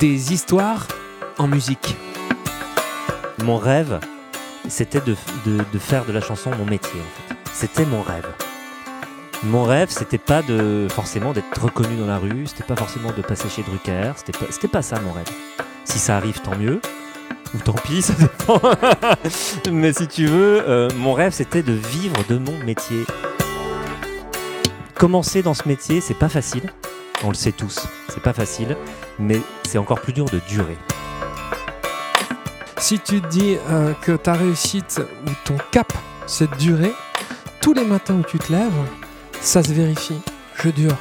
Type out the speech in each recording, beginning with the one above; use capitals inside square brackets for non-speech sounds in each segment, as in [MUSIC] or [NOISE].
Des histoires en musique. Mon rêve, c'était de, faire de la chanson mon métier. C'était mon rêve. Mon rêve, c'était pas de forcément d'être reconnu dans la rue, c'était pas forcément de passer chez Drucker, c'était pas, pas ça mon rêve. Si ça arrive, tant mieux, ou tant pis, [LAUGHS] ça dépend. Mais si tu veux, euh, mon rêve, c'était de vivre de mon métier. Commencer dans ce métier, c'est pas facile. On le sait tous, c'est pas facile, mais c'est encore plus dur de durer. Si tu te dis euh, que ta réussite ou ton cap, c'est de durer, tous les matins où tu te lèves, ça se vérifie. Je dure.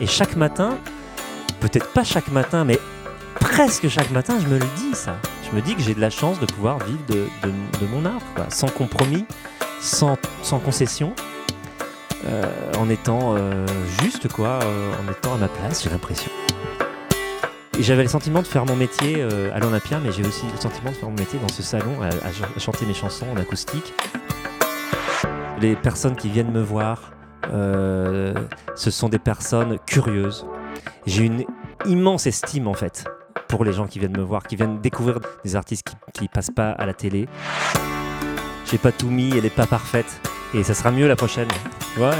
Et chaque matin, peut-être pas chaque matin, mais presque chaque matin, je me le dis ça. Je me dis que j'ai de la chance de pouvoir vivre de, de- de mon art, quoi. sans compromis, sans, sans concession, euh, en étant euh, juste, quoi, euh, en étant à ma place, j'ai l'impression. J'avais le sentiment de faire mon métier à l'Olympia, mais j'ai aussi le sentiment de faire mon métier dans ce salon, à, à ch- à chanter mes chansons en acoustique. Les personnes qui viennent me voir, ce sont des personnes curieuses. J'ai une immense estime en fait pour les gens qui viennent me voir, qui viennent découvrir des artistes qui, qui passent pas à la télé. J'ai pas tout mis, elle est pas parfaite. Et ça sera mieux la prochaine.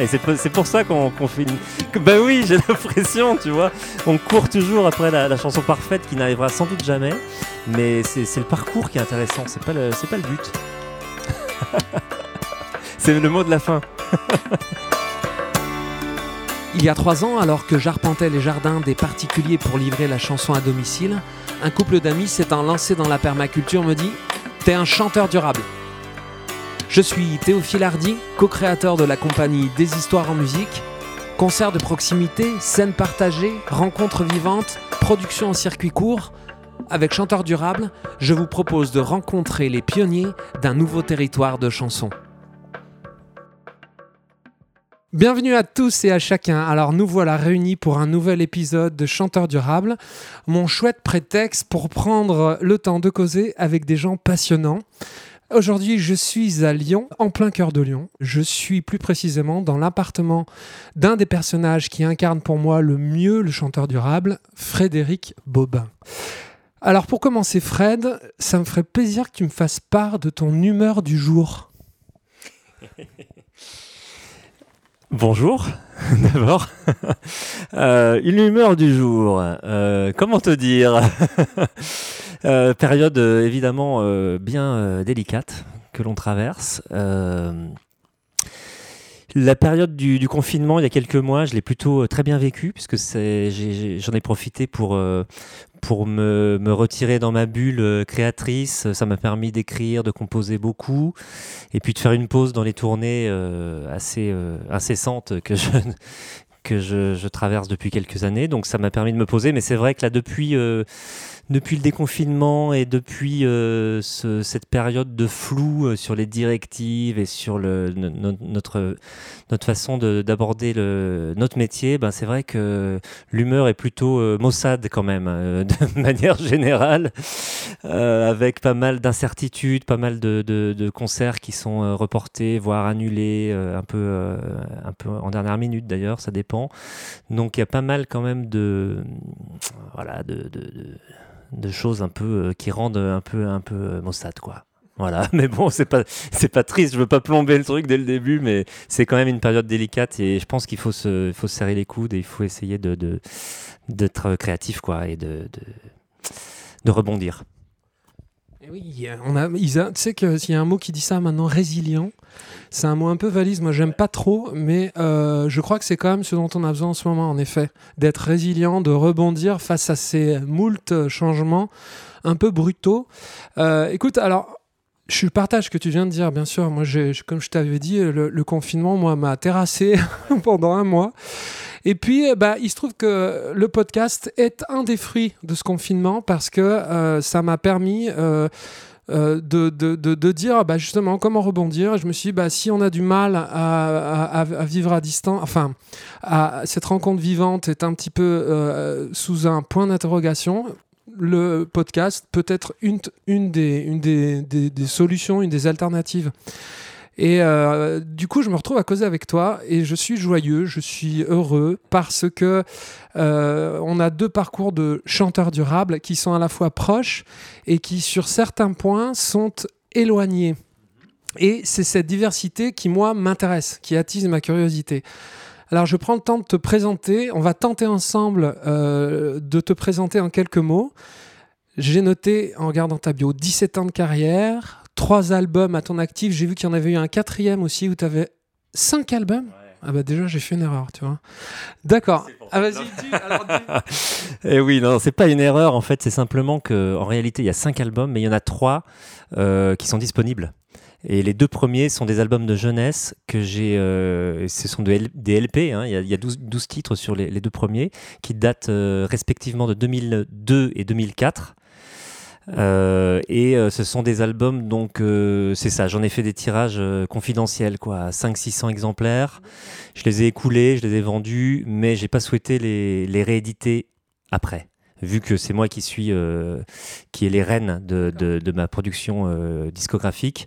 Et c'est pour- ça qu'on qu'on fait une. Bah oui, j'ai [LAUGHS] l'impression, tu vois. On court toujours après la, chanson parfaite qui n'arrivera sans doute jamais. Mais c'est le parcours qui est intéressant, c'est pas, pas le but. [LAUGHS] c'est le mot de la fin. [LAUGHS] Il y a trois ans, alors que j'arpentais les jardins des particuliers pour livrer la chanson à domicile, un couple d'amis s'étant lancé dans la permaculture me dit T'es un chanteur durable. Je suis Théophile Hardy, co-créateur de la compagnie Des Histoires en musique. Concerts de proximité, scènes partagées, rencontres vivantes, production en circuit court. Avec Chanteur Durable, je vous propose de rencontrer les pionniers d'un nouveau territoire de chansons. Bienvenue à tous et à chacun. Alors nous voilà réunis pour un nouvel épisode de Chanteur durable, mon chouette prétexte pour prendre le temps de causer avec des gens passionnants. Aujourd'hui, je suis à Lyon, en plein cœur de Lyon. Je suis plus précisément dans l'appartement d'un des personnages qui incarne pour moi le mieux le chanteur durable, Frédéric Bobin. Alors pour commencer, Fred, ça me ferait plaisir que tu me fasses part de ton humeur du jour. [LAUGHS] Bonjour, [LAUGHS] d'abord. Euh, une humeur du jour. euh, comment te dire? [LAUGHS] Euh, Période évidemment bien délicate que l'on traverse. La période du, confinement, il y a quelques mois, je l'ai plutôt très bien vécu puisque j'en ai, profité pour, pour me, me retirer dans ma bulle euh, créatrice. Ça m'a permis d'écrire, de composer beaucoup et puis de faire une pause dans les tournées euh, assez euh, incessantes que je que je, je traverse depuis quelques années. Donc ça m'a permis de me poser. Mais c'est vrai que là, depuis, euh, depuis le déconfinement et depuis euh, ce- cette période de flou euh, sur les directives et sur notre, notre façon de- d'aborder notre métier, ben, c'est vrai que l'humeur est plutôt euh, maussade quand même, euh, de [LAUGHS] manière générale, avec pas mal d'incertitudes, pas mal de, concerts qui sont reportés, voire annulés, un, peu, un peu en dernière minute d'ailleurs, ça dépend. Donc il y a pas mal quand même de, voilà, de- de choses un peu euh, qui rendent un peu, un peu euh, maussade, quoi. Voilà, [LAUGHS] mais bon, c'est pas, c'est pas triste, je veux pas plomber le truc dès le début, mais c'est quand même une période délicate et je pense qu'il faut se, faut se serrer les coudes et il faut essayer de, d'être créatif, quoi, et de, de, rebondir. Oui, on a, tu sais qu'il y a un mot qui dit ça maintenant, résilient. C'est un mot un peu valise, moi j'aime pas trop, mais euh, je crois que c'est quand même ce dont on a besoin en ce moment, en effet. D'être résilient, de rebondir face à ces moultes changements un peu brutaux. Euh, écoute, alors, je partage ce que tu viens de dire, bien sûr. Moi, comme je t'avais dit, le, confinement, moi, m'a terrassé [LAUGHS] pendant un mois. Et puis, ben, il se trouve que le podcast est un des fruits de ce confinement parce que euh, ça m'a permis euh, euh, de, de, de, de dire bah, justement comment rebondir. Je me suis dit, bah, si on a du mal à, vivre à distance, enfin, cette rencontre vivante est un petit peu euh, sous un point d'interrogation. Le podcast peut être une, une, des, une des, des solutions, une des alternatives. Et euh, du coup, je me retrouve à causer avec toi et je suis joyeux, je suis heureux parce que euh, on a deux parcours de chanteurs durables qui sont à la fois proches et qui, sur certains points, sont éloignés. Et c'est cette diversité qui, moi, m'intéresse, qui attise ma curiosité. Alors, je prends le temps de te présenter. On va tenter ensemble euh, de te présenter en quelques mots. J'ai noté, en regardant ta bio, 17 ans de carrière, trois albums à ton actif. J'ai vu qu'il y en avait eu un quatrième aussi où tu avais cinq albums. Ah bah déjà j'ai fait une erreur, tu vois. D'accord. Ah vas-y, dis. Alors, dis. [LAUGHS] Eh oui, non, c'est pas une erreur en fait, c'est simplement que en réalité il y a cinq albums, mais il y en a trois euh, qui sont disponibles. Et les deux premiers sont des albums de jeunesse que j'ai. euh, ce sont de L- des LP. hein, il y a, il y a 12, 12 titres sur les, les deux premiers qui datent euh, respectivement de 2002 et 2004. Euh, et euh, ce sont des albums, donc euh, c'est ça, j'en ai fait des tirages euh, confidentiels, quoi, 500-600 exemplaires. Je les ai écoulés, je les ai vendus, mais j'ai pas souhaité les, les rééditer après. Vu que c'est moi qui suis, euh, qui est les reines de, de, de ma production euh, discographique,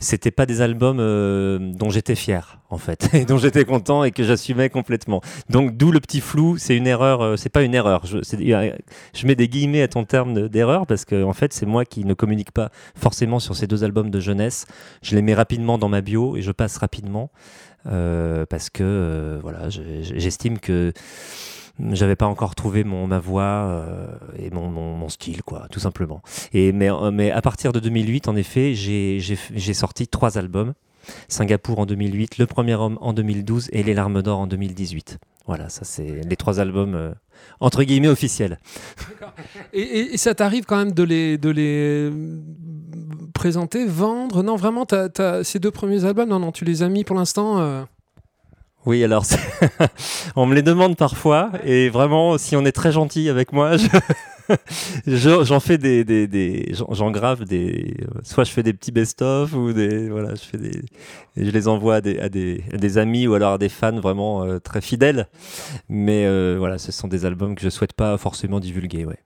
c'était pas des albums euh, dont j'étais fier en fait, [LAUGHS] et dont j'étais content et que j'assumais complètement. Donc d'où le petit flou. C'est une erreur, euh, c'est pas une erreur. Je, je mets des guillemets à ton terme de- d'erreur parce que en fait c'est moi qui ne communique pas forcément sur ces deux albums de jeunesse. Je les mets rapidement dans ma bio et je passe rapidement euh, parce que euh, voilà, je- je- j'estime que j'avais pas encore trouvé ma voix euh, et mon, style quoi, tout simplement. Et mais euh, à partir de 2008, en effet, j'ai sorti trois albums. Singapour en 2008, Le Premier Homme en 2012 et Les Larmes d'Or en 2018. Voilà, ça c'est les trois albums euh, entre guillemets officiels. Et, ça t'arrive quand même de les, présenter, vendre? Non, vraiment, ces deux premiers albums, non, non, tu les as mis pour l'instant. Oui, alors [LAUGHS] on me les demande parfois et vraiment, si on est très gentil avec moi, je- [LAUGHS] je- j'en fais des, des, des- j'en- j'en grave des, soit je fais des petits best-of ou des, voilà, je fais des, et je les envoie à des, à des, à des amis ou alors à des fans vraiment euh, très fidèles. Mais euh, voilà, ce sont des albums que je souhaite pas forcément divulguer, ouais.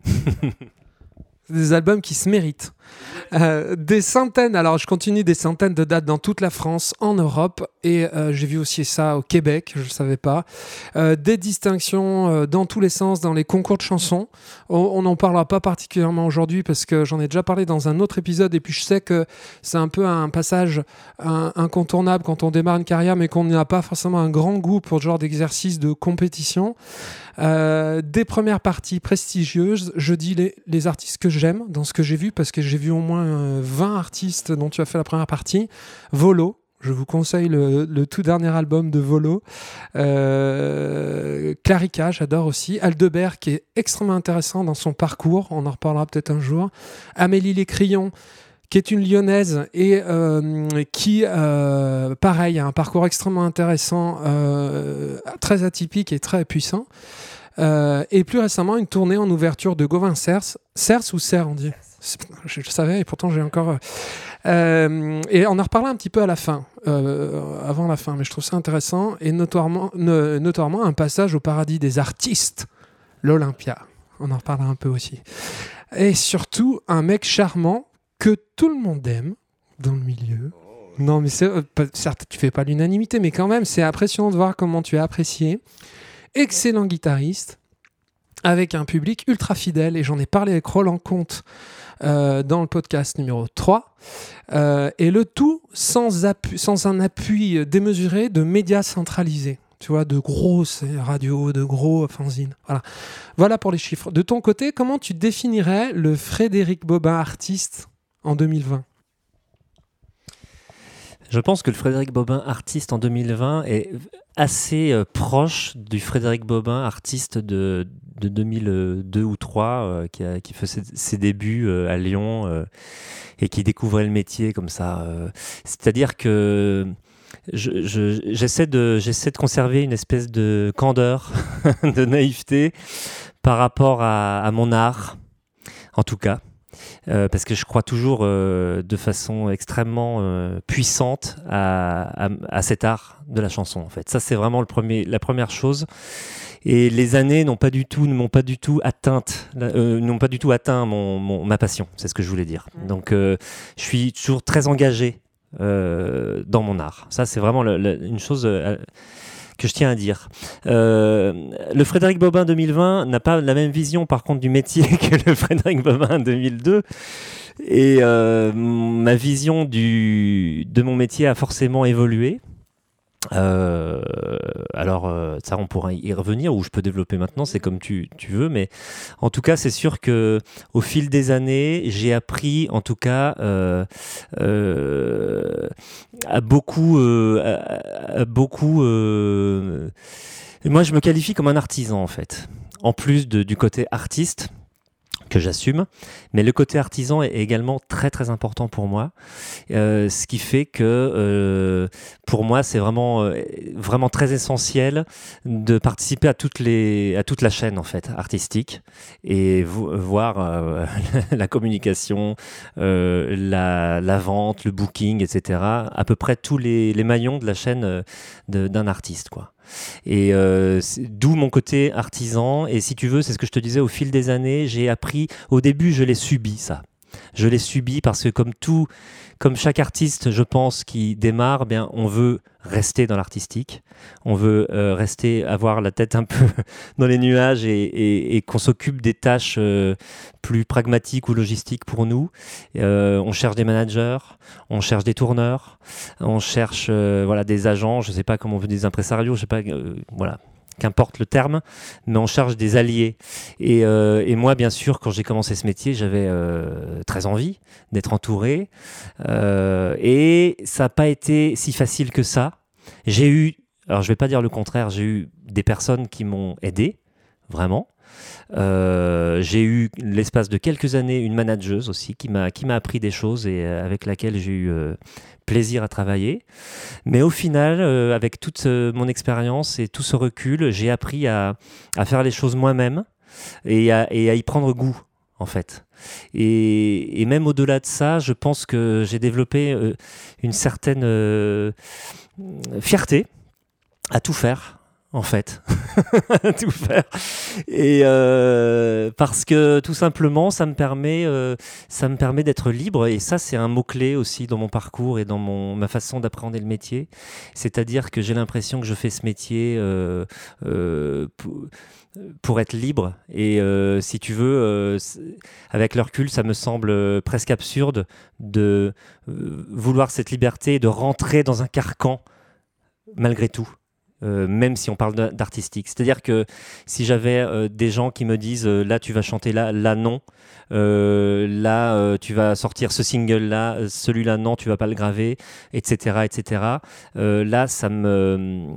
[LAUGHS] des albums qui se méritent. Euh, des centaines, alors je continue, des centaines de dates dans toute la France, en Europe, et euh, j'ai vu aussi ça au Québec, je ne savais pas. Euh, des distinctions dans tous les sens, dans les concours de chansons. On n'en parlera pas particulièrement aujourd'hui parce que j'en ai déjà parlé dans un autre épisode, et puis je sais que c'est un peu un passage incontournable quand on démarre une carrière, mais qu'on n'a pas forcément un grand goût pour ce genre d'exercice de compétition. Des premières parties prestigieuses. Je dis les artistes que j'aime dans ce que j'ai vu, parce que j'ai vu au moins euh, 20 artistes dont tu as fait la première partie. Volo. Je vous conseille le, tout dernier album de Volo. Euh, Clarica, j'adore aussi. Aldebert, qui est extrêmement intéressant dans son parcours. On en reparlera peut-être un jour. Amélie Les Crayons, qui est une lyonnaise et euh, qui, euh, pareil, a un parcours extrêmement intéressant, euh, très atypique et très puissant. Euh, et plus récemment, une tournée en ouverture de Gauvin Cers. Cers ou Serre, on dit? Je, je savais et pourtant j'ai encore. euh, euh, et on en reparlera un petit peu à la fin, euh, avant la fin, mais je trouve ça intéressant. Et notoirement, no- notoirement un passage au paradis des artistes, l'Olympia. On en reparlera un peu aussi. Et surtout, un mec charmant que tout le monde aime dans le milieu. Non, mais certes, tu fais pas l'unanimité, mais quand même, c'est impressionnant de voir comment tu es apprécié. Excellent guitariste, avec un public ultra fidèle, et j'en ai parlé avec Roland Comte euh, dans le podcast numéro 3. Euh, et le tout sans, un appui démesuré de médias centralisés. Tu vois, de grosses radios, de gros fanzines. Voilà. voilà pour les chiffres. De ton côté, comment tu définirais le Frédéric Bobin artiste en 2020 Je pense que le Frédéric Bobin artiste en 2020 est assez euh, proche du Frédéric Bobin artiste de, de 2002 ou 2003 qui, a- faisait ses débuts euh, à Lyon euh, et qui découvrait le métier comme ça. euh. C'est-à-dire que je- je- j'essaie de, de conserver une espèce de candeur, [LAUGHS] de naïveté par rapport à, mon art, en tout cas. Euh, parce que je crois toujours euh, de façon extrêmement euh, puissante à, à- à cet art de la chanson. En fait, ça c'est vraiment le premier, la première chose. Et les années n'ont pas du tout, ne m'ont pas du tout atteinte, euh, n'ont pas du tout atteint mon, mon- ma passion. C'est ce que je voulais dire. Donc, euh, je suis toujours très engagé dans mon art. Ça, c'est vraiment une chose que je tiens à dire. le Frédéric Bobin 2020 n'a pas la même vision, par contre, du métier [LAUGHS] que le Frédéric Bobin 2002. Et ma vision du, de mon métier a forcément évolué. Euh, alors, euh, ça, on pourra y revenir, ou je peux développer maintenant, c'est comme tu, tu, veux, mais en tout cas, c'est sûr que au fil des années, j'ai appris, en tout cas, euh, à beaucoup, à, beaucoup. moi, je me qualifie comme un artisan, en fait. En plus du côté artiste, que j'assume. Mais le côté artisan est également très très important pour moi, euh, ce qui fait que euh, pour moi c'est vraiment euh, vraiment très essentiel de participer à toutes les à toute la chaîne en fait artistique et voir [LAUGHS] la communication, la, vente, le booking, etc. À peu près tous les, les maillons de la chaîne d'un artiste quoi. Et euh, d'où mon côté artisan. Et si tu veux, c'est ce que je te disais, au fil des années, j'ai appris, au début, je l'ai subi, ça. Je l'ai subi parce que comme tout, comme chaque artiste, je pense, qui démarre, eh bien, on veut rester dans l'artistique, on veut euh, rester, avoir la tête un peu [LAUGHS] dans les nuages et, qu'on s'occupe des tâches euh, plus pragmatiques ou logistiques pour nous. Euh, on cherche des managers, on cherche des tourneurs, on cherche voilà des agents, je sais pas comment on veut des impresarios, je sais pas, voilà qu'importe le terme, mais on charge des alliés. Euh, et, moi, bien sûr, quand j'ai commencé ce métier, j'avais euh, très envie d'être entouré. Euh, et ça n'a pas été si facile que ça. J'ai eu, alors je ne vais pas dire le contraire, j'ai eu des personnes qui m'ont aidé, vraiment. j'ai eu l'espace de quelques années une manageuse aussi qui m'a appris des choses et avec laquelle j'ai eu plaisir à travailler. Mais au final, euh, avec toute euh, mon expérience et tout ce recul, j'ai appris à, faire les choses moi-même et à, y prendre goût, en fait. Et, même au-delà de ça, je pense que j'ai développé euh, une certaine fierté à tout faire en fait, [LAUGHS] tout faire. Et euh, parce que tout simplement, ça me permet, euh, permet d'être libre. Et ça, c'est un mot clé aussi dans mon parcours et dans mon ma façon d'appréhender le métier. C'est-à-dire que j'ai l'impression que je fais ce métier euh, pour, être libre. Et si tu veux, avec le recul, ça me semble presque absurde de vouloir cette liberté et de rentrer dans un carcan malgré tout. Euh, même si on parle d'artistique. C'est-à-dire que si j'avais euh, des gens qui me disent euh, là tu vas chanter là, là non, là tu vas sortir ce single là, celui-là non, tu vas pas le graver, etc. etc. là ça me,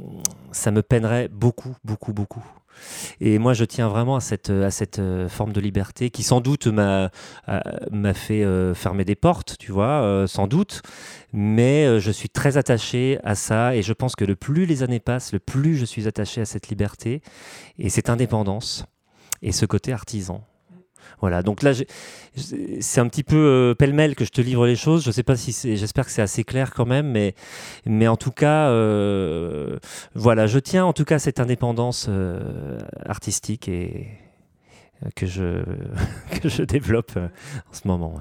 ça me peinerait beaucoup, beaucoup, beaucoup. Et moi, je tiens vraiment à cette, à cette euh, forme de liberté qui, sans doute, m'a fait euh, fermer des portes, tu vois, euh, sans doute. Mais je suis très attaché à ça et je pense que le plus les années passent, le plus je suis attaché à cette liberté et cette indépendance et ce côté artisan. Voilà, donc là, c'est un petit peu euh, pêle-mêle que je te livre les choses. Je sais pas si c'est, j'espère que c'est assez clair quand même, mais, mais en tout cas, euh, voilà, je tiens en tout cas cette indépendance euh, artistique et que je, [LAUGHS] que je développe en ce moment.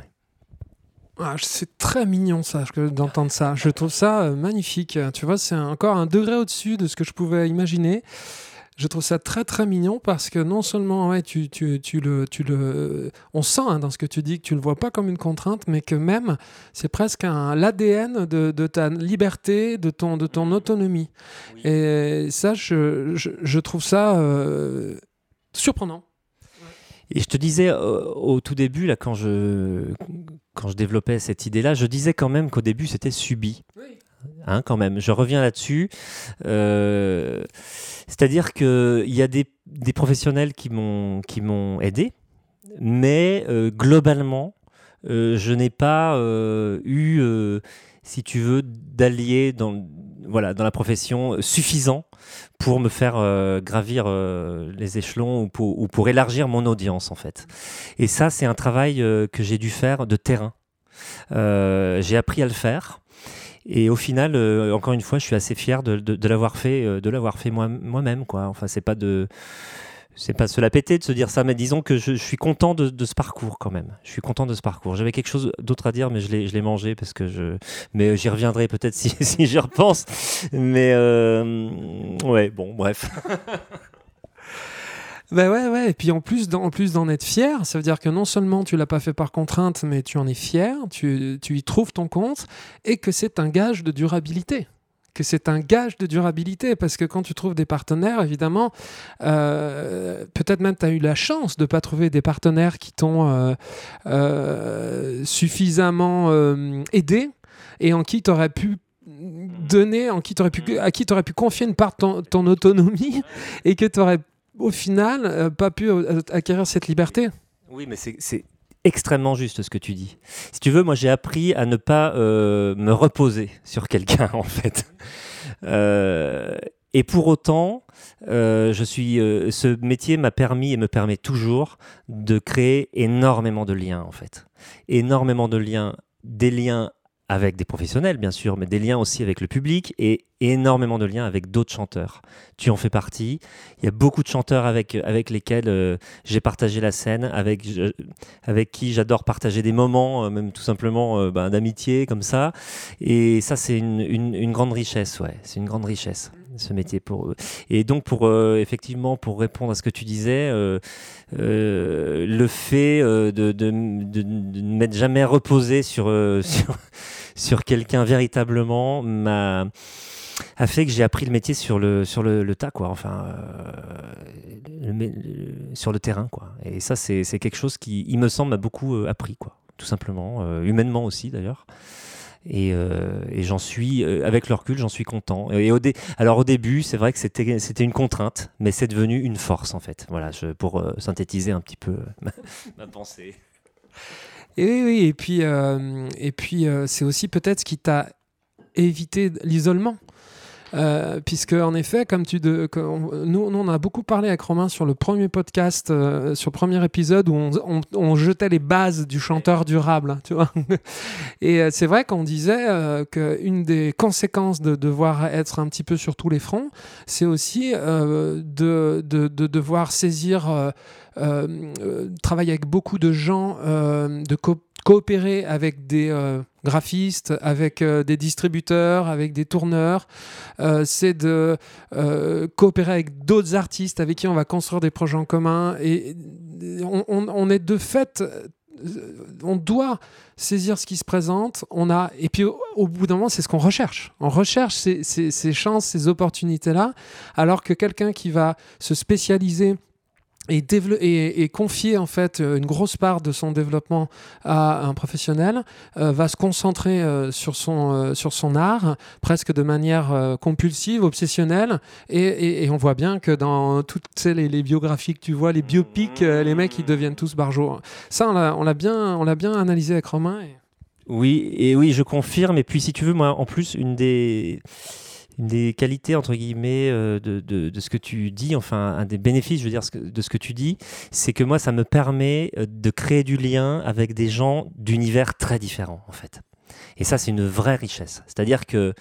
Ah, c'est très mignon ça d'entendre ça. Je trouve ça magnifique. Tu vois, c'est encore un degré au-dessus de ce que je pouvais imaginer je trouve ça très très mignon parce que non seulement ouais, tu, tu, tu le, tu le, on sent hein, dans ce que tu dis que tu ne le vois pas comme une contrainte, mais que même c'est presque l'ADN de, de, ta liberté, de ton, de ton autonomie. Et ça, je, je, trouve ça euh, surprenant. Et je te disais euh, au tout début, là, quand je, quand je développais cette idée-là, je disais quand même qu'au début c'était subi. Oui. Hein, quand même. Je reviens là-dessus. Euh, c'est-à-dire qu'il y a des, professionnels qui m'ont aidé, mais euh, globalement, euh, je n'ai pas eu, si tu veux, d'alliés dans, voilà, dans la profession suffisant pour me faire gravir les échelons ou pour, ou pour, élargir mon audience, en fait. Et ça, c'est un travail que j'ai dû faire de terrain. j'ai appris à le faire. Et au final, euh, encore une fois, je suis assez fier de, de, l'avoir fait, euh, de l'avoir fait moi, moi-même, quoi. Enfin, c'est pas de c'est pas se la péter de se dire ça, mais disons que je, suis content de, ce parcours quand même. Je suis content de ce parcours. J'avais quelque chose d'autre à dire, mais je l'ai, je l'ai mangé parce que je. Mais j'y reviendrai peut-être si, [LAUGHS] si j'y repense. Mais euh, ouais, bon, bref. [LAUGHS] Ben ouais, ouais. Et puis en plus, en plus d'en être fier, ça veut dire que non seulement tu l'as pas fait par contrainte, mais tu en es fier, tu, tu y trouves ton compte, et que c'est un gage de durabilité que c'est un gage de durabilité parce que quand tu trouves des partenaires, évidemment, euh, peut-être même tu as eu la chance de ne pas trouver des partenaires qui t'ont euh, euh, suffisamment aidé et en qui tu aurais pu donner, en qui aurais pu, à qui tu aurais pu confier une part de ton, autonomie et que tu aurais au final pas pu acquérir cette liberté. Oui, mais c'est extrêmement juste ce que tu dis. Si tu veux, moi j'ai appris à ne pas euh, me reposer sur quelqu'un [LAUGHS] en fait. Euh, et pour autant, euh, je suis, ce métier m'a permis et me permet toujours de créer énormément de liens en fait. Énormément de liens, des liens avec des professionnels, bien sûr, mais des liens aussi avec le public et énormément de liens avec d'autres chanteurs. Tu en fais partie. Il y a beaucoup de chanteurs avec, avec lesquels euh, j'ai partagé la scène, avec, avec qui j'adore partager des moments, euh, même tout simplement euh, ben, d'amitié, comme ça. Et ça, c'est une, une, grande richesse, ouais. C'est une grande richesse ce métier pour eux. Et donc pour effectivement pour répondre à ce que tu disais, le fait de, ne m'être jamais reposé [LAUGHS] sur, sur quelqu'un véritablement m'a a fait que j'ai appris le métier sur le, sur le, tas, quoi. Enfin, euh, sur le terrain, quoi. Et ça, c'est quelque chose qui, il me semble, m'a beaucoup euh, appris, quoi. Tout simplement, euh, humainement aussi, d'ailleurs. Et, j'en suis, avec le recul, j'en suis content. Et Alors au début, c'est vrai que c'était une contrainte, mais c'est devenu une force, en fait. Voilà, pour synthétiser un petit peu [LAUGHS] ma pensée. Et oui, oui, et puis, euh, et puis euh, c'est aussi peut-être ce qui t'a évité l'isolement. Euh, puisque en effet, comme tu de, nous, on a beaucoup parlé avec Romain sur le premier podcast, sur le premier épisode où on, jetait les bases du chanteur durable, tu vois. [LAUGHS] Et c'est vrai qu'on disait qu'une des conséquences de devoir être un petit peu sur tous les fronts, c'est aussi de, de, de, devoir saisir euh, euh, travaille avec beaucoup de gens, euh, de coopérer avec des graphistes, avec des distributeurs, avec des tourneurs. c'est de coopérer avec d'autres artistes avec qui on va construire des projets en commun. Et on, est de fait on doit saisir ce qui se présente. On a et puis au, bout d'un moment, c'est ce qu'on recherche. On recherche ces chances, ces opportunités-là, alors que quelqu'un qui va se spécialiser et, confier en fait euh, une grosse part de son développement à un professionnel, euh, va se concentrer euh, sur, son, sur son art presque de manière compulsive, obsessionnelle. Et, on voit bien que dans toutes les, biographies que tu vois, les biopics, les mecs ils deviennent tous barjots. Ça, on l'a bien, bien analysé avec Romain. Oui, et oui, je confirme. Et puis si tu veux, moi en plus, une des une des qualités, entre guillemets, euh, de, ce que tu dis, enfin, un des bénéfices, je veux dire, de ce que tu dis, c'est que moi, ça me permet euh, de créer du lien avec des gens d'univers très différents, en fait. Et ça, c'est une vraie richesse. C'est-à-dire que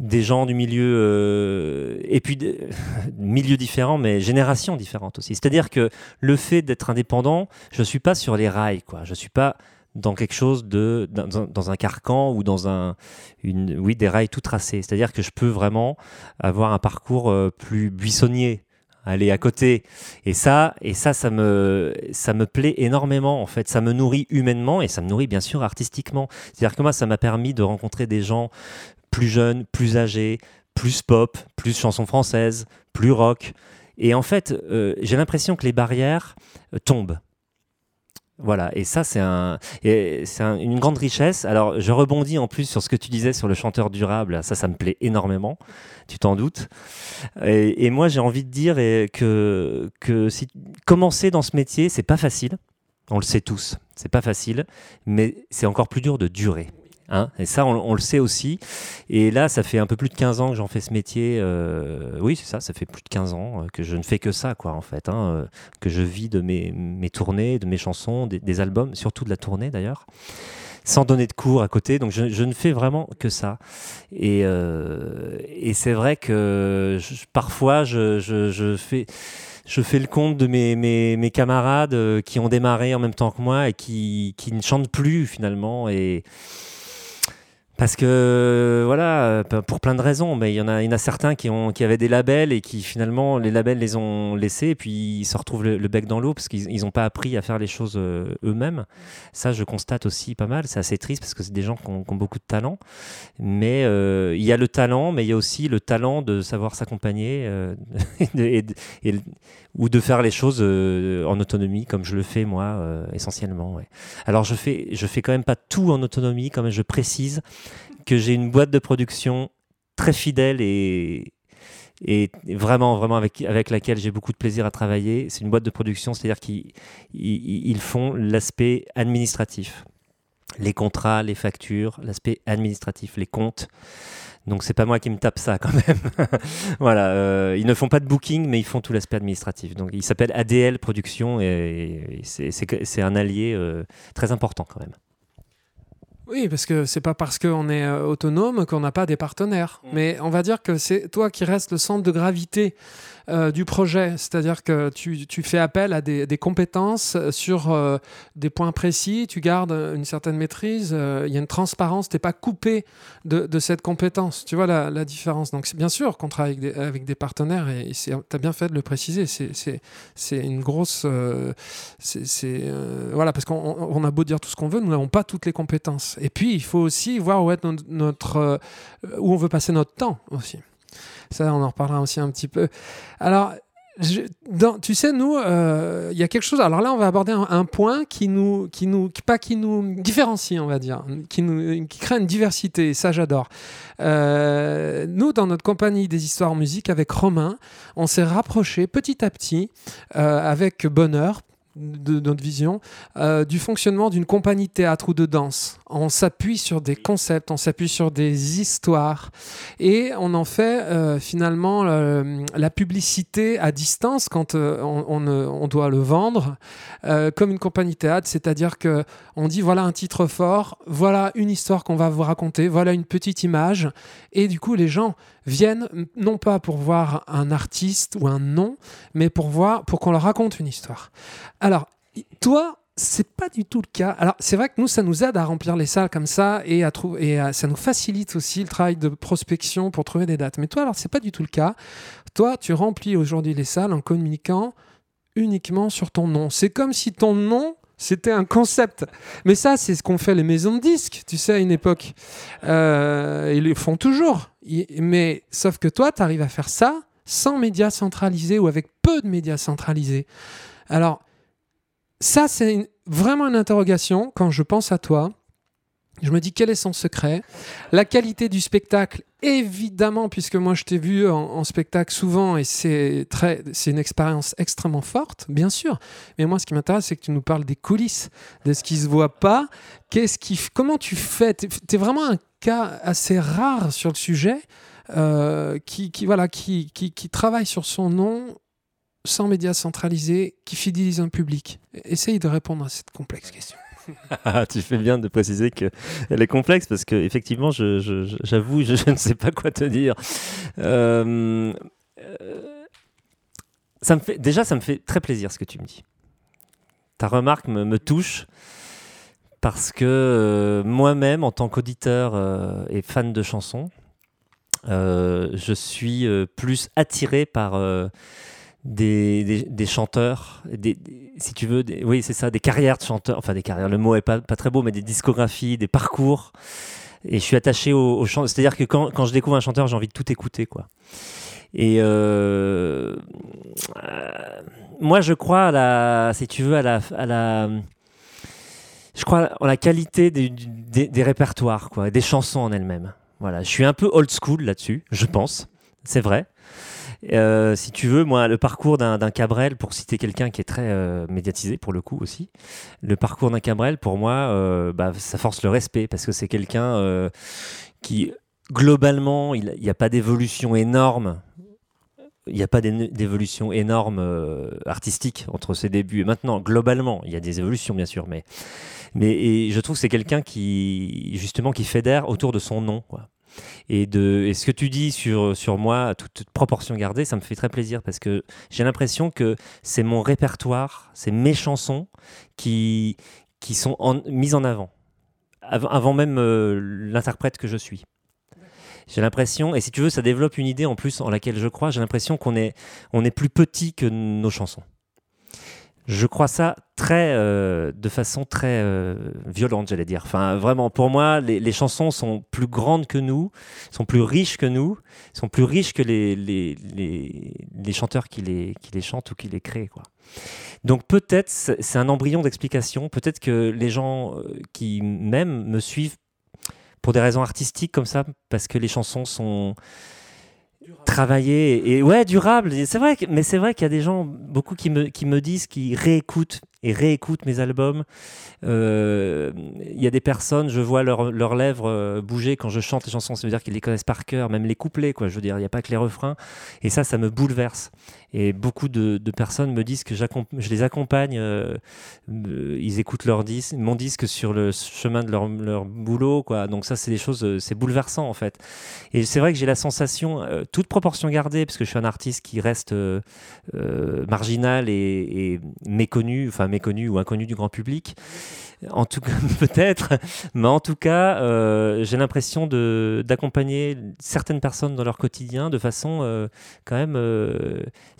des gens du milieu, euh, et puis de, [LAUGHS] milieux différents, mais générations différentes aussi. C'est-à-dire que le fait d'être indépendant, je ne suis pas sur les rails, quoi. Je suis pas dans quelque chose de dans, un carcan ou dans un une oui des rails tout tracés. C'est à dire que je peux vraiment avoir un parcours euh, plus buissonnier aller à côté. Et ça et ça ça me ça me plaît énormément en fait. Ça me nourrit humainement et ça me nourrit bien sûr artistiquement. C'est à dire que moi ça m'a permis de rencontrer des gens plus jeunes plus âgés plus pop plus chansons françaises plus rock. Et en fait euh, j'ai l'impression que les barrières euh, tombent voilà, et ça, c'est un, une grande richesse. Alors, je rebondis en plus sur ce que tu disais sur le chanteur durable. Ça, ça me plaît énormément, tu t'en doutes. Et, moi, j'ai envie de dire que, que si, commencer dans ce métier, c'est pas facile. On le sait tous, c'est pas facile, mais c'est encore plus dur de durer. Hein, et ça, on, le sait aussi. Et là, ça fait un peu plus de 15 ans que j'en fais ce métier. Euh, oui, c'est ça, ça fait plus de 15 ans euh, que je ne fais que ça, quoi, en fait. Hein, euh, que je vis de mes, mes, tournées, de mes chansons, des, albums, surtout de la tournée d'ailleurs, sans donner de cours à côté. Donc, je, ne fais vraiment que ça. Et, c'est vrai que parfois, je, je, fais je fais le compte de mes, mes, mes camarades qui ont démarré en même temps que moi et qui, qui ne chantent plus finalement. Et parce que voilà, euh, pour plein de raisons, mais il y en a, il y en a certains qui, ont, qui avaient des labels et qui finalement les labels les ont laissés et puis ils se retrouvent le, bec dans l'eau parce qu'ils n'ont pas appris à faire les choses euh, eux-mêmes. Ça, je constate aussi pas mal. C'est assez triste parce que c'est des gens qui ont, beaucoup de talent, mais euh, il y a le talent, mais il y a aussi le talent de savoir s'accompagner [LAUGHS] ou de faire les choses en autonomie comme je le fais moi essentiellement. Alors je fais, je fais quand même pas tout en autonomie, comme je précise que j'ai une boîte de production très fidèle et, et vraiment, vraiment avec, avec laquelle j'ai beaucoup de plaisir à travailler. C'est une boîte de production, c'est-à-dire qu'ils font l'aspect administratif. Les contrats, les factures, l'aspect administratif, les comptes. Donc c'est pas moi qui me tape ça quand même. [LAUGHS] voilà, euh, ils ne font pas de booking, mais ils font tout l'aspect administratif. Donc il s'appelle ADL Production et, c'est un allié euh, très important quand même. Oui, parce que c'est pas parce qu'on est euh, autonome qu'on n'a pas des partenaires. Mm. Mais on va dire que c'est toi qui restes le centre de gravité euh, du projet. C'est-à-dire que tu, fais appel à des, compétences euh, sur euh, des points précis, tu gardes une certaine maîtrise, il y a une transparence, tu n'es pas coupé de, cette compétence. Tu vois la, différence. Donc, bien sûr qu'on travaille avec des, partenaires et tu as bien fait de le préciser. C'est une grosse. voilà, parce qu'on on a beau dire tout ce qu'on veut, nous n'avons pas toutes les compétences. Et puis, il faut aussi voir où, est notre, où on veut passer notre temps aussi. Ça, on en reparlera aussi un petit peu. Alors, tu sais, nous, euh, il y a quelque chose. Alors là, on va aborder un, point qui nous, qui nous, pas qui nous différencie, on va dire, qui crée une diversité. ça, j'adore. Euh, nous, dans notre compagnie des histoires en musique avec Romain, on s'est rapproché petit à petit euh, avec bonheur de notre vision, du fonctionnement d'une compagnie de théâtre ou de danse. On s'appuie sur des concepts, on s'appuie sur des histoires et on en fait euh, finalement euh, la publicité à distance quand on, on, doit le vendre comme une compagnie théâtre, c'est-à-dire que on dit voilà un titre fort, voilà une histoire qu'on va vous raconter, voilà une petite image et du coup les gens viennent non pas pour voir un artiste ou un nom, mais pour voir, pour qu'on leur raconte une histoire. Alors, toi, c'est pas du tout le cas. Alors, c'est vrai que nous, ça nous aide à remplir les salles comme ça et à trouver, et ça nous facilite aussi le travail de prospection pour trouver des dates. Mais toi, alors, c'est pas du tout le cas. Toi, tu remplis aujourd'hui les salles en communiquant uniquement sur ton nom. C'est comme si ton nom c'était un concept. Mais ça, c'est ce qu'ont fait les maisons de disques, tu sais, à une époque. Euh, ils le font toujours. Mais sauf que toi, tu arrives à faire ça sans médias centralisés ou avec peu de médias centralisés. Alors, ça, c'est vraiment une interrogation quand je pense à toi. Je me dis quel est son secret? La qualité du spectacle, évidemment, puisque moi je t'ai vu en, spectacle souvent et c'est très, c'est une expérience extrêmement forte, bien sûr. Mais moi, ce qui m'intéresse, c'est que tu nous parles des coulisses, de ce qui se voit pas. Qu'est-ce qui, comment tu fais? Tu es vraiment un cas assez rare sur le sujet, euh, qui, qui, voilà, qui, qui travaille sur son nom sans médias centralisés, qui fidélise un public. Essaye de répondre à cette complexe question. [LAUGHS] tu fais bien de préciser qu'elle est complexe parce que effectivement, j'avoue, je, je, ne sais pas quoi te dire. Euh, euh, ça me fait, déjà, ça me fait très plaisir ce que tu me dis. Ta remarque me, me touche parce que euh, moi-même, en tant qu'auditeur et fan de chansons, je suis plus attiré par des, des, chanteurs, des, si tu veux, oui, c'est ça, des carrières de chanteurs, enfin des carrières, le mot est pas, pas très beau, mais des discographies, des parcours. Et je suis attaché au, au chant. C'est-à-dire que quand, quand, je découvre un chanteur, j'ai envie de tout écouter, quoi. Et euh, euh, moi, je crois à la, si tu veux, à la, à la je crois à la qualité des, des, des répertoires, quoi, des chansons en elles-mêmes. Voilà, je suis un peu old school là-dessus, je pense, c'est vrai. Euh, si tu veux, moi, le parcours d'un Cabrel, pour citer quelqu'un qui est très euh, médiatisé pour le coup aussi, le parcours d'un Cabrel, pour moi, euh, bah, ça force le respect parce que c'est quelqu'un qui, globalement, il n'y a pas d'évolution énorme. Il n'y a pas d'évolution énorme artistique entre ses débuts et maintenant. Globalement, il y a des évolutions, bien sûr, mais, je trouve que c'est quelqu'un qui, justement, qui fédère autour de son nom. Et, de, ce que tu dis sur, sur moi, à toute, proportion gardée, ça me fait très plaisir parce que j'ai l'impression que c'est mon répertoire, c'est mes chansons qui, qui sont mises en avant, avant, avant même euh, l'interprète que je suis. J'ai l'impression, et si tu veux, ça développe une idée en plus en laquelle je crois, j'ai l'impression qu'on est, on est plus petit que nos chansons. Je crois ça très, euh, de façon très euh, violente, j'allais dire. Enfin, vraiment, pour moi, les, chansons sont plus grandes que nous, sont plus riches que nous, sont plus riches que les, les, les, chanteurs qui les, qui les chantent ou qui les créent. Quoi. Donc peut-être, c'est c'est un embryon d'explication, peut-être que les gens euh, qui m'aiment me suivent pour des raisons artistiques comme ça, parce que les chansons sont travaillées et, ouais, durables. Et C'est vrai, mais c'est vrai qu'il y a des gens, beaucoup qui me, qui me disent, qui réécoutent et réécoutent mes albums. Euh, Il y a des personnes, je vois leurs leurs lèvres euh, bouger quand je chante les chansons, ça veut dire qu'ils les connaissent par cœur, même les couplets, quoi. Je veux dire, il n'y a pas que les refrains. Et ça, ça me bouleverse. Et beaucoup de, personnes me disent que je les accompagne, euh, ils écoutent leur disque, mon disque sur le chemin de leur, leur boulot, quoi. Donc ça, c'est des choses, euh, c'est bouleversant en fait. Et c'est vrai que j'ai la sensation, euh, toute proportion gardée, parce que je suis un artiste qui reste marginal et, et méconnu, enfin méconnu ou inconnu du grand public. En tout cas, [LAUGHS] peut-être, mais en tout cas, j'ai l'impression d'accompagner certaines personnes dans leur quotidien de façon quand même,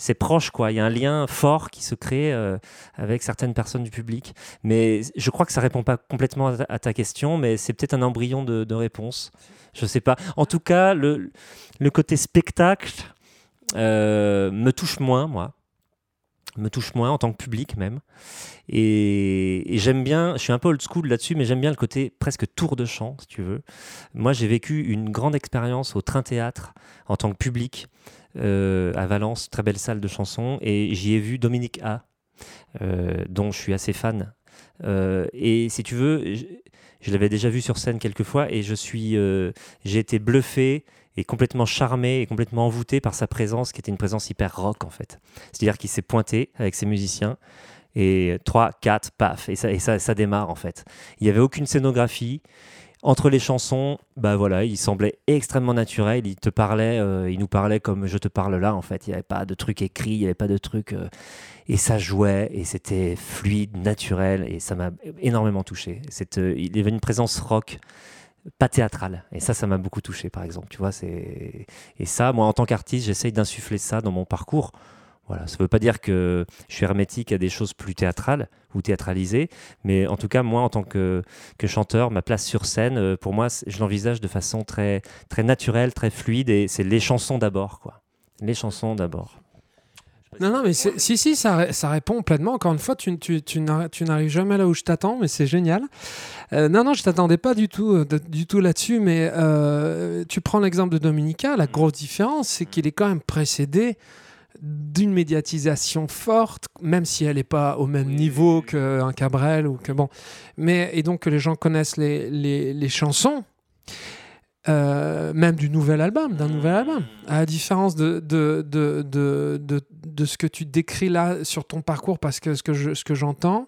c'est proche, quoi. Il y a un lien fort qui se crée euh, avec certaines personnes du public. Mais je crois que ça répond pas complètement à ta, question, mais c'est peut-être un embryon de, réponse. Je sais pas. En tout cas, le, le côté spectacle euh, me touche moins, moi. Me touche moins en tant que public même. Et, et j'aime bien, je suis un peu old school là-dessus, mais j'aime bien le côté presque tour de chant, si tu veux. Moi, j'ai vécu une grande expérience au Train Théâtre en tant que public à Valence, très belle salle de chansons, et j'y ai vu Dominique A, euh, dont je suis assez fan. Euh, et si tu veux, je, l'avais déjà vu sur scène quelques fois, et je suis, euh, j'ai été bluffé et complètement charmé et complètement envoûté par sa présence, qui était une présence hyper rock en fait. C'est-à-dire qu'il s'est pointé avec ses musiciens. Et 3, 4, paf, et ça, et ça, ça démarre en fait. Il n'y avait aucune scénographie. Entre les chansons, bah voilà, il semblait extrêmement naturel. Il te parlait, euh, il nous parlait comme je te parle là en fait. Il n'y avait pas de truc écrit, il n'y avait pas de truc. euh, et ça jouait et c'était fluide, naturel et ça m'a énormément touché. Euh, il y avait une présence rock, pas théâtrale. Et ça, ça m'a beaucoup touché par exemple. Tu vois, c'est et ça, moi en tant qu'artiste, j'essaye d'insuffler ça dans mon parcours. Voilà, ça ne veut pas dire que je suis hermétique à des choses plus théâtrales ou théâtralisées, mais en tout cas, moi, en tant que, que chanteur, ma place sur scène, euh, pour moi, je l'envisage de façon très, très naturelle, très fluide, et c'est les chansons d'abord, quoi. Les chansons d'abord. Non, non, mais si, si, ça, ré- ça répond pleinement. Encore une fois, tu, tu, tu n'arri- tu n'arrives jamais là où je t'attends, mais c'est génial. Euh, non, non, je t'attendais pas du tout, euh, de- du tout là-dessus, mais euh, tu prends l'exemple de Dominica. La grosse différence, c'est qu'il est quand même précédé d'une médiatisation forte, même si elle n'est pas au même niveau qu'un Cabrel ou que bon, mais et donc que les gens connaissent les, les, les chansons. euh, même du nouvel album, d'un nouvel album. À la différence de, de, de, de, de, ce que tu décris là sur ton parcours, parce que ce que je- ce que j'entends,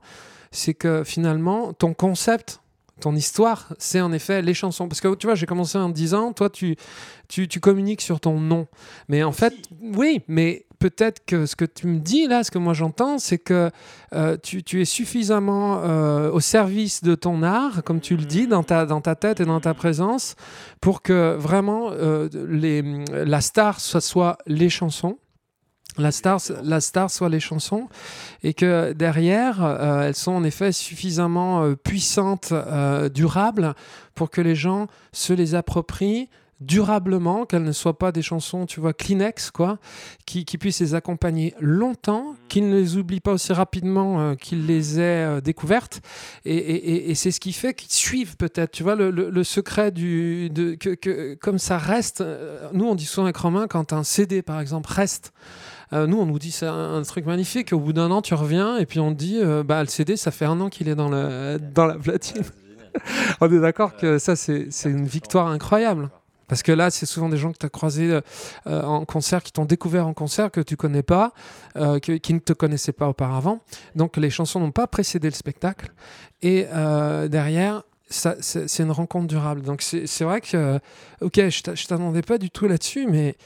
c'est que finalement, ton concept, ton histoire, c'est en effet les chansons. Parce que tu vois, j'ai commencé en disant, toi, tu, tu, tu communiques sur ton nom. Mais en fait, oui, mais peut-être que ce que tu me dis là, ce que moi j'entends, c'est que euh, tu, tu es suffisamment euh, au service de ton art, comme tu le dis, dans ta, dans ta tête et dans ta présence, pour que vraiment euh, les, la star, ce soit les chansons. La star, la star soit les chansons et que derrière, euh, elles sont en effet suffisamment euh, puissantes, euh, durables, pour que les gens se les approprient durablement, qu'elles ne soient pas des chansons, tu vois, Kleenex, quoi, qui, qui puissent les accompagner longtemps, qu'ils ne les oublient pas aussi rapidement euh, qu'ils les aient euh, découvertes. Et, et- et- et c'est ce qui fait qu'ils suivent peut-être, tu vois, le, le- le secret du... De, que, que- comme ça reste, euh, nous on dit souvent avec Romain, quand un CD par exemple reste, euh, nous, on nous dit c'est un, un truc magnifique. Au bout d'un an, tu reviens et puis on te dit euh, bah, le CD, ça fait un an qu'il est dans, le, dans la platine. [LAUGHS] on est d'accord que ça, c'est une victoire incroyable. Parce que là, c'est souvent des gens que tu as croisés euh, en concert, qui t'ont découvert en concert, que tu connais pas, euh, qui ne te connaissaient pas auparavant. Donc les chansons n'ont pas précédé le spectacle. Et euh, derrière, c'est une rencontre durable. Donc c'est vrai que, ok, je t'attendais pas du tout là-dessus, mais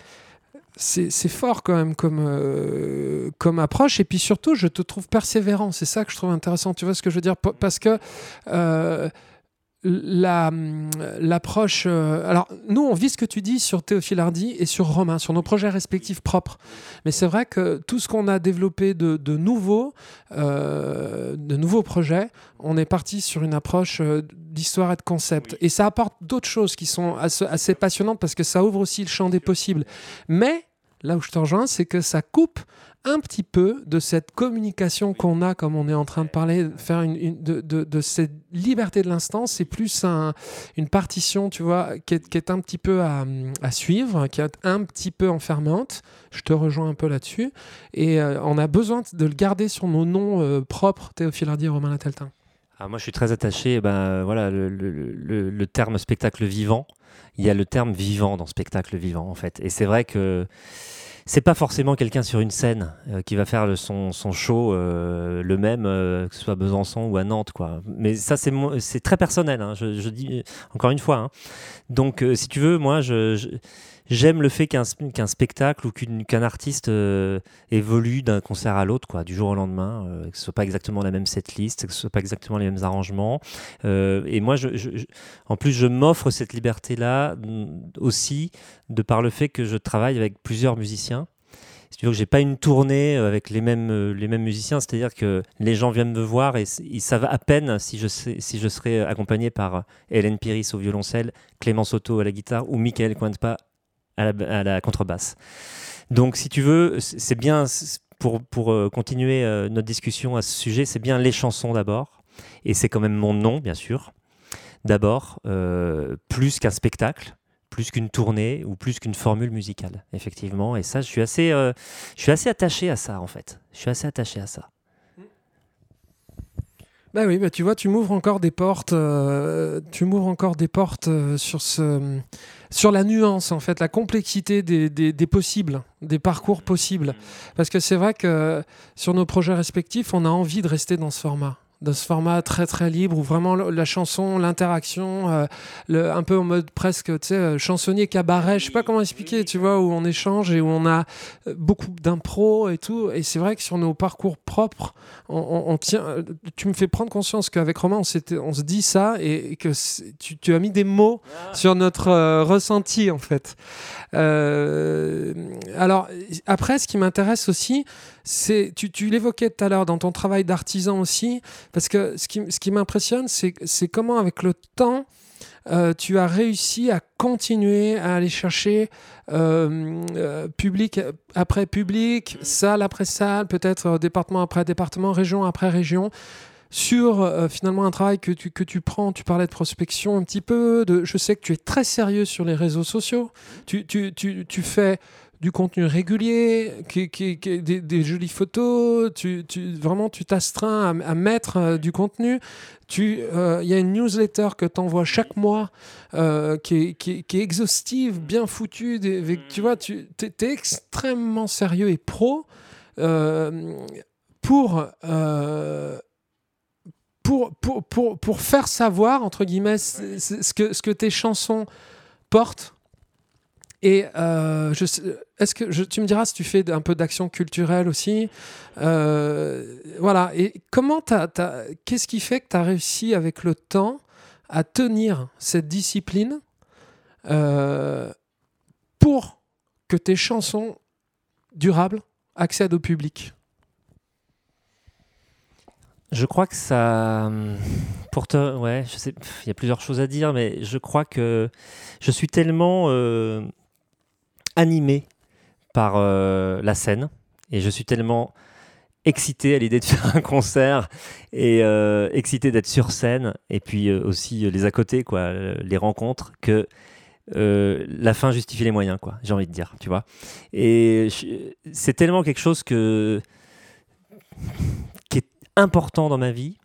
c'est fort quand même comme, comme approche. Et puis surtout, je te trouve persévérant. C'est ça que je trouve intéressant. Tu vois ce que je veux dire? Parce que l'approche. Euh, alors, nous, on vit ce que tu dis sur Théophile Hardy et sur Romain, sur nos projets respectifs propres. Mais c'est vrai que tout ce qu'on a développé de, de nouveaux, euh, de nouveaux projets, on est parti sur une approche euh, d'histoire et de concept. Et ça apporte d'autres choses qui sont assez, assez passionnantes parce que ça ouvre aussi le champ des possibles. Mais là où je te rejoins, c'est que ça coupe un petit peu de cette communication qu'on a, comme on est en train de parler, faire une, de, cette liberté de l'instant. C'est plus une partition, tu vois, qui est, un petit peu à, suivre, qui est un petit peu enfermante. Je te rejoins un peu là-dessus. Et euh, on a besoin de le garder sur nos noms euh, propres, Théophile Hardy et Romain Lateltin. Ah, moi, je suis très attaché, eh ben, voilà, le, terme spectacle vivant. Il y a le terme vivant dans spectacle vivant, en fait. Et c'est vrai que c'est pas forcément quelqu'un sur une scène euh, qui va faire son, show euh, le même, euh, que ce soit à Besançon ou à Nantes, quoi. Mais ça, c'est, c'est très personnel. Hein, je, dis encore une fois. Hein. Donc, si tu veux, moi, je j'aime le fait qu'un spectacle ou qu'un artiste euh, évolue d'un concert à l'autre, du jour au lendemain, euh, que ce soit pas exactement la même setlist, que ce soit pas exactement les mêmes arrangements. Euh, et moi, je, en plus, je m'offre cette liberté-là mm, aussi de par le fait que je travaille avec plusieurs musiciens. Si tu veux que j'ai pas une tournée avec les mêmes, les mêmes musiciens, c'est-à-dire que les gens viennent me voir et ils savent à peine si je, si je serai accompagné par Hélène Piris au violoncelle, Clément Soto à la guitare ou Michael Cointepa à la, contrebasse. Donc, si tu veux, c'est bien, pour, pour euh, continuer euh, notre discussion à ce sujet, c'est bien les chansons d'abord. Et c'est quand même mon nom, bien sûr. D'abord, euh, plus qu'un spectacle, plus qu'une tournée ou plus qu'une formule musicale, effectivement. Et ça, je suis assez, je suis assez attaché à ça, en fait. Je suis assez attaché à ça. Bah oui, bah tu vois, tu m'ouvres encore des portes, tu m'ouvres encore des portes sur ce, sur la nuance, en fait, la complexité des, possibles, des parcours possibles. Parce que c'est vrai que sur nos projets respectifs, on a envie de rester dans ce format dans ce format très très libre où vraiment la chanson, l'interaction, euh, un peu en mode presque euh, chansonnier cabaret, je sais pas comment expliquer, tu vois, où on échange et où on a euh, beaucoup d'impro et tout. Et c'est vrai que sur nos parcours propres, on, tient. Tu me fais prendre conscience qu'avec Romain, on, se dit ça et, que tu, as mis des mots sur notre ressenti en fait. alors après, ce qui m'intéresse aussi, c'est tu, tu l'évoquais tout à l'heure dans ton travail d'artisan aussi, parce que ce qui, ce qui m'impressionne, c'est comment avec le temps, euh, tu as réussi à continuer à aller chercher euh, euh, public après public, salle après salle, peut-être département après département, région après région, sur finalement un travail que tu, que tu prends, tu parlais de prospection un petit peu, de, je sais que tu es très sérieux sur les réseaux sociaux, tu, tu, tu, tu fais du contenu régulier, qui, qui, des, jolies photos, tu, tu vraiment tu t'astreins à, mettre euh, du contenu. Il euh, y a une newsletter que tu envoies chaque mois euh, qui, est, exhaustive, bien foutue. tu vois, tu es, extrêmement sérieux et pro pour, pour, pour, pour, pour, faire savoir, entre guillemets, ce que, ce que tes chansons portent et euh, est-ce que tu me diras si tu fais un peu d'action culturelle aussi euh, Voilà. Et comment qu'est-ce qui fait que tu as réussi avec le temps à tenir cette discipline euh, pour que tes chansons durables accèdent au public? Je crois que ça. Pour te. Ouais, je sais. Il y a plusieurs choses à dire, mais je crois que je suis tellement animé par euh, la scène. Et je suis tellement excité à l'idée de [LAUGHS] faire un concert et euh, excité d'être sur scène et puis euh, aussi les à côté quoi les rencontres que la fin justifie les moyens quoi j'ai envie de dire tu vois. Et c'est tellement quelque chose que qui est important dans ma vie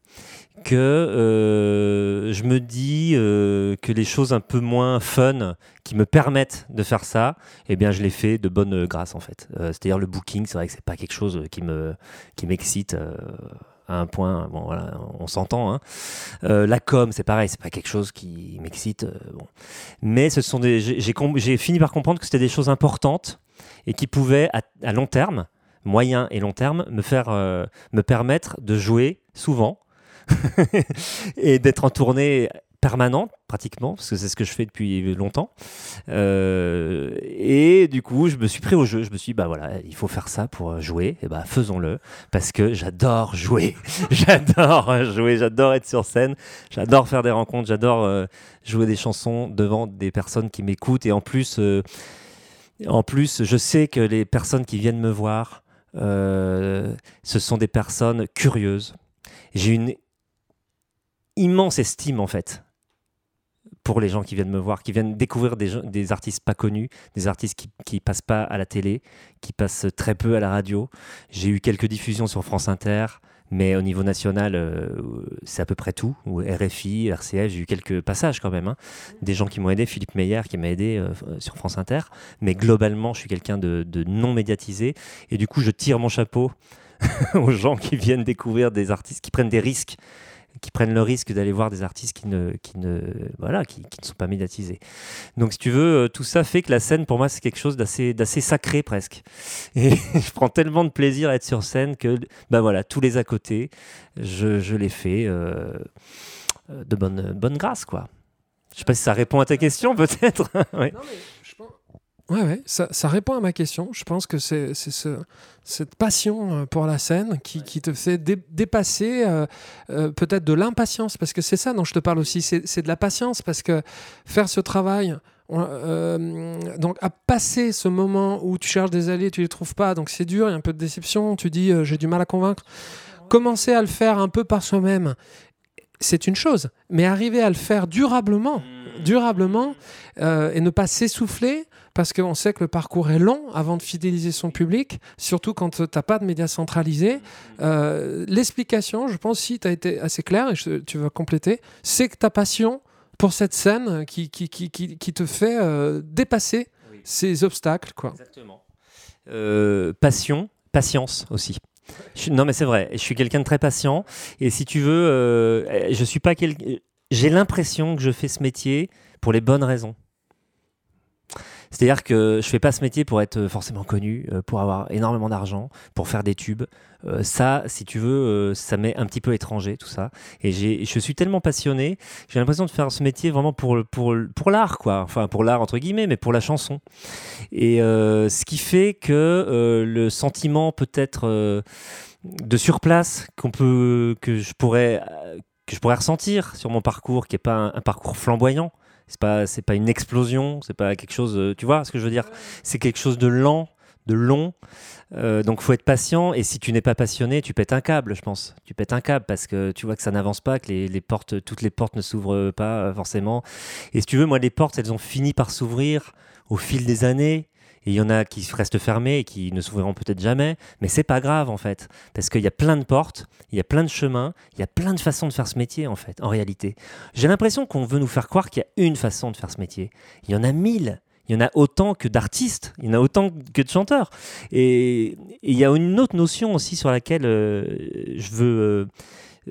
que euh, je me dis euh, que les choses un peu moins fun qui me permettent de faire ça, eh bien, je les fais de bonne grâce en fait. Euh, c'est-à-dire le booking, c'est vrai que c'est pas quelque chose qui me qui m'excite à un point, bon voilà, on s'entend. Hein. La com, c'est pareil, c'est pas quelque chose qui m'excite. bon. Mais ce sont des, j'ai, fini par comprendre que c'était des choses importantes et qui pouvaient à, long terme, moyen et long terme, me faire, me permettre de jouer souvent [LAUGHS] et d'être en tournée permanente pratiquement parce que c'est ce que je fais depuis longtemps. Euh, et du coup je me suis pris au jeu. Je me suis dit bah voilà il faut faire ça pour jouer. Et bah faisons-le parce que j'adore jouer. [LAUGHS] J'adore jouer. J'adore être sur scène. J'adore faire des rencontres. J'adore euh, jouer des chansons devant des personnes qui m'écoutent. Et en plus euh, en plus je sais que les personnes qui viennent me voir ce sont des personnes curieuses. J'ai une immense estime en fait pour les gens qui viennent me voir, qui viennent découvrir des, artistes pas connus, des artistes qui, passent pas à la télé, qui passent très peu à la radio. J'ai eu quelques diffusions sur France Inter, mais au niveau national, euh, c'est à peu près tout. Ou RFI, RCF, j'ai eu quelques passages quand même. hein. Des gens qui m'ont aidé, Philippe Meyer qui m'a aidé euh, sur France Inter. Mais globalement, je suis quelqu'un de non médiatisé. Et du coup, je tire mon chapeau [LAUGHS] aux gens qui viennent découvrir des artistes, qui prennent des risques qui prennent le risque d'aller voir des artistes qui ne, qui ne, voilà, qui, ne sont pas médiatisés. Donc, si tu veux, euh, tout ça fait que la scène, pour moi, c'est quelque chose d'assez, d'assez sacré presque. [LAUGHS] Et je prends tellement de plaisir à être sur scène que, bah voilà, tous les à côté, je, je les fais euh, euh, de bonne, bonne grâce, quoi. Je sais pas si ça répond à ta question, peut-être. [LAUGHS] Non, mais Ouais, ouais, ça, ça répond à ma question. Je pense que c'est c'est ce, cette passion euh, pour la scène qui, qui te fait dé- dépasser euh, euh, peut-être de l'impatience, parce que c'est ça dont je te parle aussi, c'est de la patience, parce que faire ce travail, on- euh, donc à passer ce moment où tu cherches des alliés, tu les trouves pas, donc c'est dur, il y a un peu de déception, tu dis j'ai du mal à convaincre. Commencer à le faire un peu par soi-même, c'est une chose, mais arriver à le faire durablement, durablement, euh, et ne pas s'essouffler, parce qu'on sait que le parcours est long avant de fidéliser son public, surtout quand tu n'as pas de médias centralisés. Euh, L'explication, je pense, si tu as été assez clair, et je- tu vas compléter, c'est que ta passion pour cette scène qui, qui, qui, qui, qui te fait euh, dépasser Oui. ces obstacles. Quoi. Exactement. Euh, passion, patience aussi. Je non mais c'est vrai, je suis quelqu'un de très patient et si tu veux, je suis pas quel... J'ai l'impression que je fais ce métier pour les bonnes raisons. C'est-à-dire que je fais pas ce métier pour être forcément connu, euh, pour avoir énormément d'argent, pour faire des tubes. Euh, ça, si tu veux, euh, ça m'est un petit peu étranger tout ça. Et je suis tellement passionné, j'ai l'impression de faire ce métier vraiment pour, pour, pour l'art, quoi. Enfin, pour l'art entre guillemets, mais pour la chanson. Et euh, ce qui fait que euh, le sentiment peut-être euh, de surplace qu'on peut, que je pourrais, euh, que je pourrais ressentir sur mon parcours, qui est pas un, un parcours flamboyant. C'est pas, c'est pas une explosion, c'est pas quelque chose. euh, tu vois ce que je veux dire? C'est quelque chose de lent, de long. Euh, donc faut être patient. Et si tu n'es pas passionné, tu pètes un câble, je pense. Tu pètes un câble parce que tu vois que ça n'avance pas, que les, les portes, toutes les portes ne s'ouvrent pas euh, forcément. Et si tu veux, moi, les portes, elles ont fini par s'ouvrir au fil des années. Il y en a qui restent fermées et qui ne s'ouvriront peut-être jamais, mais c'est pas grave en fait, parce qu'il y a plein de portes, il y a plein de chemins, il y a plein de façons de faire ce métier en fait, en réalité. J'ai l'impression qu'on veut nous faire croire qu'il y a une façon de faire ce métier. Il y en a mille. Il y en a autant que d'artistes, il y en a autant que de chanteurs. Et il y a une autre notion aussi sur laquelle euh, je, veux, euh,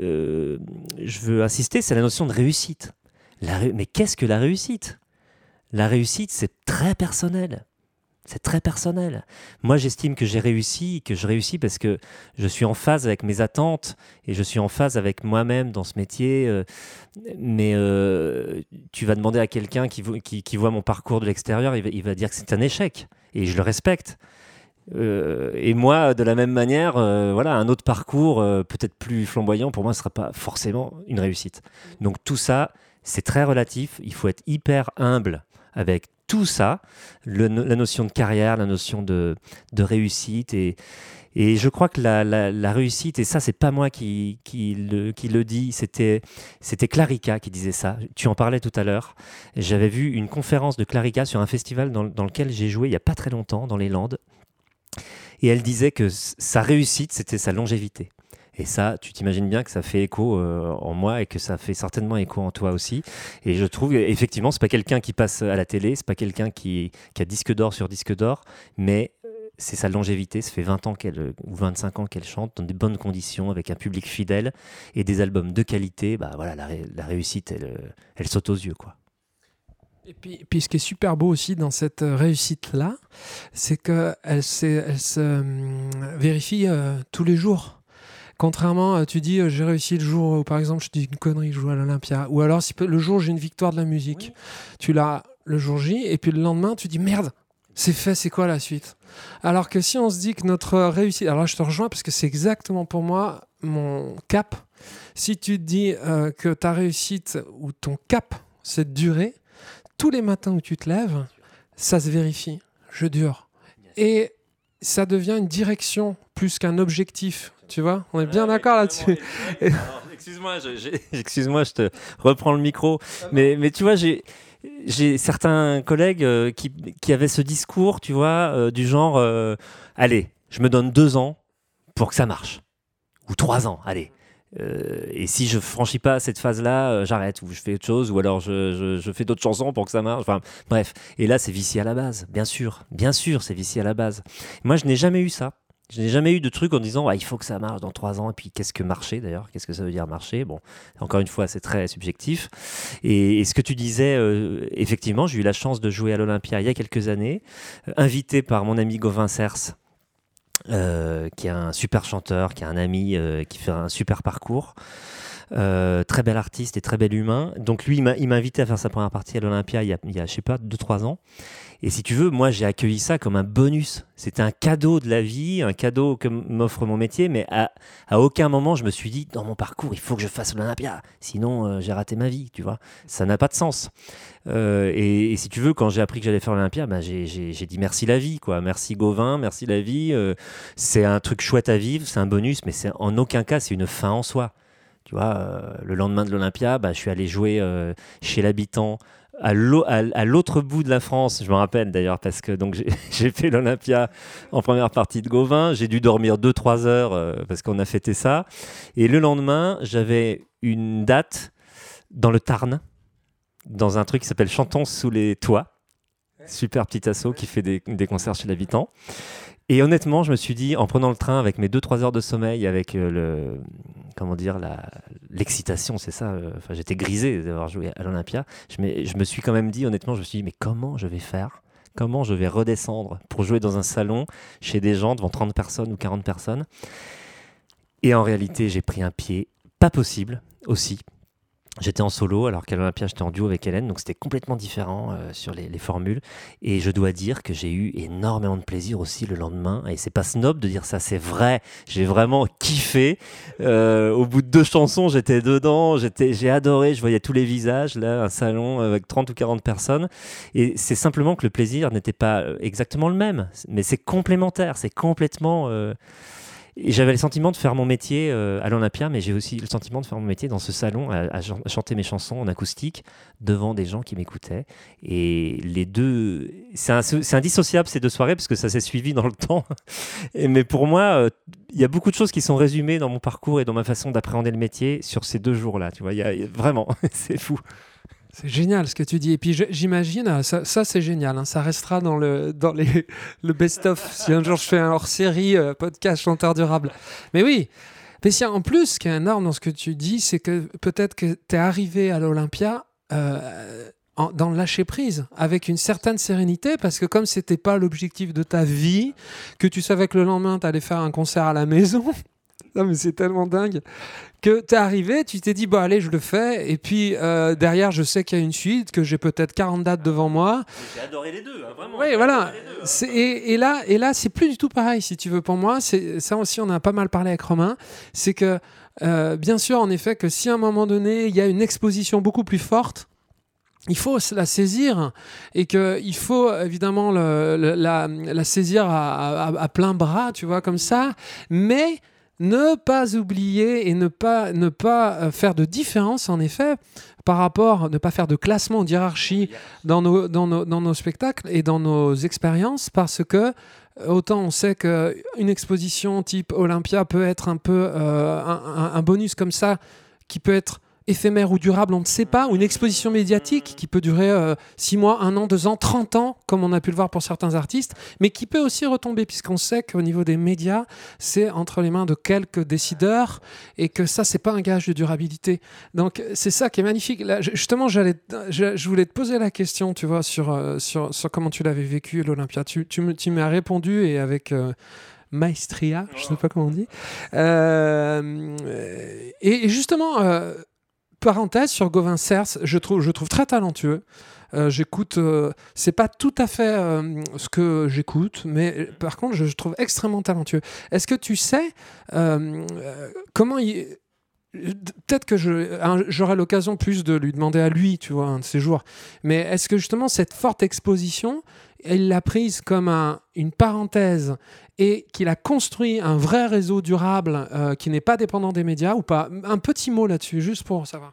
euh, je veux insister, c'est la notion de réussite. Mais qu'est-ce que la réussite? La réussite, c'est très personnel. C'est très personnel. Moi, j'estime que j'ai réussi, que je réussis parce que je suis en phase avec mes attentes et je suis en phase avec moi-même dans ce métier. euh, mais euh, tu vas demander à quelqu'un qui, vo- qui, qui voit mon parcours de l'extérieur, il va, dire que c'est un échec. Et je le respecte. Euh, et moi, de la même manière, voilà, un autre parcours peut-être plus flamboyant, pour moi, ne sera pas forcément une réussite. Donc tout ça, c'est très relatif. Il faut être hyper humble avec tout ça, la notion de carrière, la notion de, réussite. Et, je crois que la, réussite, et ça, c'est pas moi qui, le, qui dit, c'était, Clarica qui disait ça. Tu en parlais tout à l'heure. J'avais vu une conférence de Clarica sur un festival dans, dans lequel j'ai joué il y a pas très longtemps, dans les Landes. Et elle disait que sa réussite, c'était sa longévité. Et ça, tu t'imagines bien que ça fait écho euh, en moi et que ça fait certainement écho en toi aussi. Et je trouve, effectivement, c'est pas quelqu'un qui passe à la télé, c'est pas quelqu'un qui, a disque d'or sur disque d'or, mais euh, c'est sa longévité. Ça fait 20 ans qu'elle, ou 25 ans qu'elle chante dans des bonnes conditions, avec un public fidèle et des albums de qualité. Bah voilà, la, réussite, elle, elle saute aux yeux, quoi. Et puis, ce qui est super beau aussi dans cette réussite-là, c'est qu'elle elle se hum, vérifie euh, tous les jours. Contrairement, euh, tu dis euh, j'ai réussi le jour où par exemple je dis une connerie, je joue à l'Olympia, ou alors si le jour où j'ai une victoire de la musique, tu l'as le jour J, et puis le lendemain tu dis merde, c'est fait, c'est quoi la suite? Alors que si on se dit que notre réussite, alors là je te rejoins parce que c'est exactement pour moi mon cap. Si tu te dis que ta réussite ou ton cap, c'est de durer, tous les matins où tu te lèves, ça se vérifie. Je dure. Et ça devient une direction plus qu'un objectif. Tu vois? On est bien d'accord là-dessus. [LAUGHS] Excuse-moi, je, [LAUGHS] excuse-moi, je te reprends le micro. Mais, mais tu vois, j'ai j'ai certains collègues euh, qui, qui, avaient ce discours, tu vois, euh, du genre, euh, allez, je me donne deux ans pour que ça marche. Ou trois ans, allez. Euh, et si je franchis pas cette phase-là, euh, j'arrête ou je fais autre chose ou alors je, fais d'autres chansons pour que ça marche. Enfin, bref. Et là, c'est vicié à la base, bien sûr, bien sûr, c'est vicié à la base. Moi, je n'ai jamais eu ça. Je n'ai jamais eu de truc en disant il faut que ça marche dans trois ans. Et puis qu'est-ce que marcher d'ailleurs Qu'est-ce que ça veut dire marcher? Bon, encore une fois, c'est très subjectif. Et, ce que tu disais, euh, effectivement, j'ai eu la chance de jouer à l'Olympia il y a quelques années, invité par mon ami Gauvin Cers qui est un super chanteur, qui est un ami, euh, qui fait un super parcours. Euh, très bel artiste et très bel humain. Donc lui, il m'a invité à faire sa première partie à l'Olympia il y a, je sais pas, 2-3 ans. Et si tu veux, moi, j'ai accueilli ça comme un bonus. C'était un cadeau de la vie, un cadeau que m'offre mon métier, mais à, aucun moment, je me suis dit, dans mon parcours, il faut que je fasse l'Olympia. Sinon, j'ai raté ma vie, tu vois. Ça n'a pas de sens. Euh, et, si tu veux, quand j'ai appris que j'allais faire l'Olympia, bah, j'ai dit merci la vie, quoi. Merci Gauvin, merci la vie. Euh, c'est un truc chouette à vivre, c'est un bonus, mais en aucun cas c'est une fin en soi. Tu vois, euh, le lendemain de l'Olympia, bah, je suis allé jouer chez l'habitant à l'autre bout de la France, je me rappelle d'ailleurs, parce que [LAUGHS] j'ai fait l'Olympia en première partie de Gauvin, j'ai dû dormir 2-3 heures parce qu'on a fêté ça, et le lendemain, j'avais une date dans le Tarn, dans un truc qui s'appelle Chantons sous les toits. Super petit assaut qui fait des, concerts chez l'habitant. Et honnêtement, je me suis dit, en prenant le train avec mes 2-3 heures de sommeil, avec euh, le, comment dire, l'excitation, c'est ça. Euh, enfin, j'étais grisé d'avoir joué à l'Olympia. Je, je me suis quand même dit, honnêtement, je me suis dit, mais comment je vais faire? Comment je vais redescendre pour jouer dans un salon chez des gens devant 30 personnes ou 40 personnes? Et en réalité, j'ai pris un pied pas possible aussi J'étais en solo, alors qu'à l'Olympia, j'étais en duo avec Hélène, donc c'était complètement différent euh, sur les, formules. Et je dois dire que j'ai eu énormément de plaisir aussi le lendemain. Et c'est pas snob de dire ça, c'est vrai. J'ai vraiment kiffé. Euh, au bout de deux chansons, j'étais dedans, j'étais, j'ai adoré, je voyais tous les visages, là, un salon avec 30 ou 40 personnes. Et c'est simplement que le plaisir n'était pas euh, exactement le même, mais c'est complémentaire, c'est complètement j'avais le sentiment de faire mon métier euh, à l'Olympia, mais j'ai aussi le sentiment de faire mon métier dans ce salon, à, chanter mes chansons en acoustique devant des gens qui m'écoutaient. Et les deux, c'est indissociable ces deux soirées parce que ça s'est suivi dans le [LAUGHS] temps. Mais pour moi, euh, il y a beaucoup de choses qui sont résumées dans mon parcours et dans ma façon d'appréhender le métier sur ces deux jours-là. Tu vois, vraiment, [LAUGHS] c'est fou. C'est génial ce que tu dis. Et puis j'imagine, euh, ça, c'est génial, hein. ça restera dans le, dans les, le best-of. si un jour je fais un hors-série, euh, podcast chanteur durable. Mais oui, mais en plus, ce qui est énorme dans ce que tu dis, c'est que peut-être que tu es arrivé à l'Olympia euh, dans le lâcher prise, avec une certaine sérénité, parce que comme c'était pas l'objectif de ta vie, que tu savais que le lendemain tu allais faire un concert à la maison, non, mais c'est tellement dingue que tu es arrivé, tu t'es dit, bon, allez, je le fais. Et puis euh, derrière, je sais qu'il y a une suite, que j'ai peut-être 40 dates devant moi. J'ai adoré les deux, hein, vraiment. Oui, voilà. Hein. Et, là, et là c'est plus du tout pareil, si tu veux, pour moi. Ça aussi, on a pas mal parlé avec Romain. C'est que, euh, bien sûr, en effet, que si à un moment donné, il y a une exposition beaucoup plus forte, il faut la saisir et qu'il faut évidemment la, saisir à, à, plein bras, tu vois, comme ça. Mais ne pas oublier et ne pas, ne pas euh, faire de différence, en effet, par rapport, ne pas faire de classement, d'hierarchie dans nos, dans, nos, dans nos spectacles et dans nos expériences, parce que euh, autant on sait qu'une exposition type Olympia peut être un peu euh, un, bonus comme ça, qui peut être éphémère ou durable, on ne sait pas, ou une exposition médiatique qui peut durer 6 mois, 1 an, 2 ans, 30 ans, comme on a pu le voir pour certains artistes, mais qui peut aussi retomber, puisqu'on sait qu'au niveau des médias, c'est entre les mains de quelques décideurs, et que ça, c'est pas un gage de durabilité. Donc c'est ça qui est magnifique. Là, justement, j'allais, je, voulais te poser la question, tu vois, sur, sur, sur comment tu l'avais vécu l'Olympia. Tu, tu, tu m'as répondu, et avec maestria, je ne sais pas comment on dit. Euh, et, justement, euh, parenthèse sur Gauvin Cers, je trouve, très talentueux. Euh, j'écoute, c'est pas tout à fait ce que j'écoute, mais par contre, je, trouve extrêmement talentueux. Est-ce que tu sais comment il. Peut-être que j'aurai l'occasion plus de lui demander à lui, tu vois, un de ces jours. Mais est-ce que justement cette forte exposition, il l'a prise comme une parenthèse et qu'il a construit un vrai réseau durable euh, qui n'est pas dépendant des médias ou pas Un petit mot là-dessus, juste pour savoir.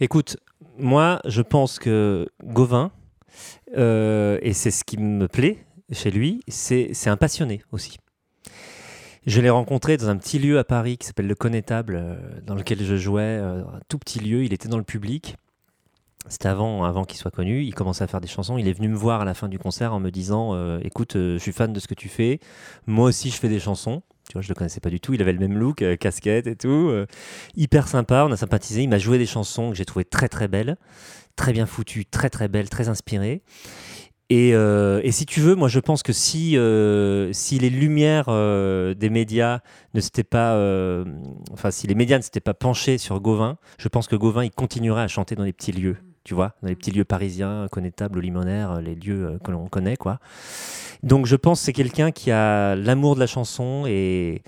Écoute, moi, je pense que Gauvin, euh, et c'est ce qui me plaît chez lui, c'est un passionné aussi. Je l'ai rencontré dans un petit lieu à Paris qui s'appelle Le Connétable, euh, dans lequel je jouais, un tout petit lieu, il était dans le public. C'était avant, avant qu'il soit connu. Il commençait à faire des chansons. Il est venu me voir à la fin du concert en me disant euh, Écoute, euh, je suis fan de ce que tu fais. Moi aussi, je fais des chansons. Tu vois, je le connaissais pas du tout. Il avait le même look, euh, casquette et tout. hyper sympa. On a sympathisé. Il m'a joué des chansons que j'ai trouvées très très belles, très bien foutues, très très belles, très inspirées. Et, si tu veux, moi je pense que si, si les lumières des médias ne s'étaient pas, enfin si les médias ne s'étaient pas penchés sur Gauvin, je pense que Gauvin il continuerait à chanter dans les petits lieux tu vois, dans les petits lieux parisiens, connétables, limonaires, les lieux euh, que l'on connaît, quoi. Donc je pense que c'est quelqu'un qui a l'amour de la chanson et,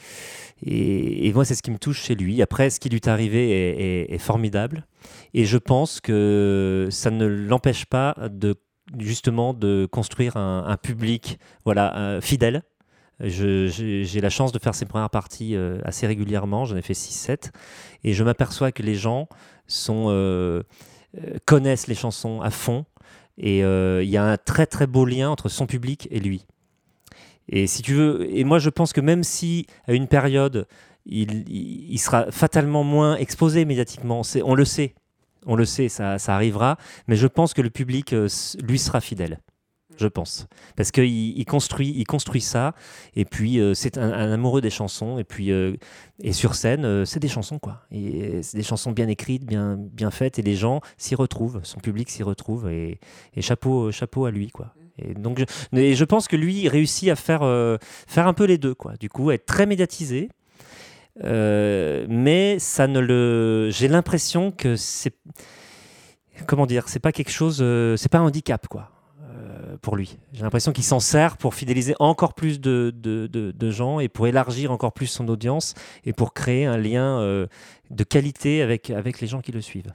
et, moi c'est ce qui me touche chez lui. Après, ce qui lui est arrivé est, formidable et je pense que ça ne l'empêche pas de justement de construire un, public voilà euh, fidèle j'ai la chance de faire ces premières parties euh, assez régulièrement, j'en ai fait 6-7, et je m'aperçois que les gens sont, euh, connaissent les chansons à fond. Et euh, il y a un très très beau lien entre son public et lui. Et si tu veux, et moi je pense que même si à une période il, il sera fatalement moins exposé médiatiquement, on le sait, on le sait, ça, ça, arrivera, mais je pense que le public euh, lui sera fidèle je pense. Parce qu'il il construit, il construit ça, et puis euh, c'est un, amoureux des chansons, et puis euh, et sur scène, euh, c'est des chansons, quoi. Et c'est des chansons bien écrites, bien, bien faites, et les gens s'y retrouvent, son public s'y retrouve, et, chapeau, chapeau à lui, quoi. Et donc, je, je pense que lui il réussit à faire, faire un peu les deux, quoi. Du coup, être très médiatisé, mais ça ne le. J'ai l'impression que c'est. Comment dire C'est pas quelque chose. c'est pas un handicap, quoi pour lui. J'ai l'impression qu'il s'en sert pour fidéliser encore plus de, gens et pour élargir encore plus son audience et pour créer un lien euh, de qualité avec, les gens qui le suivent.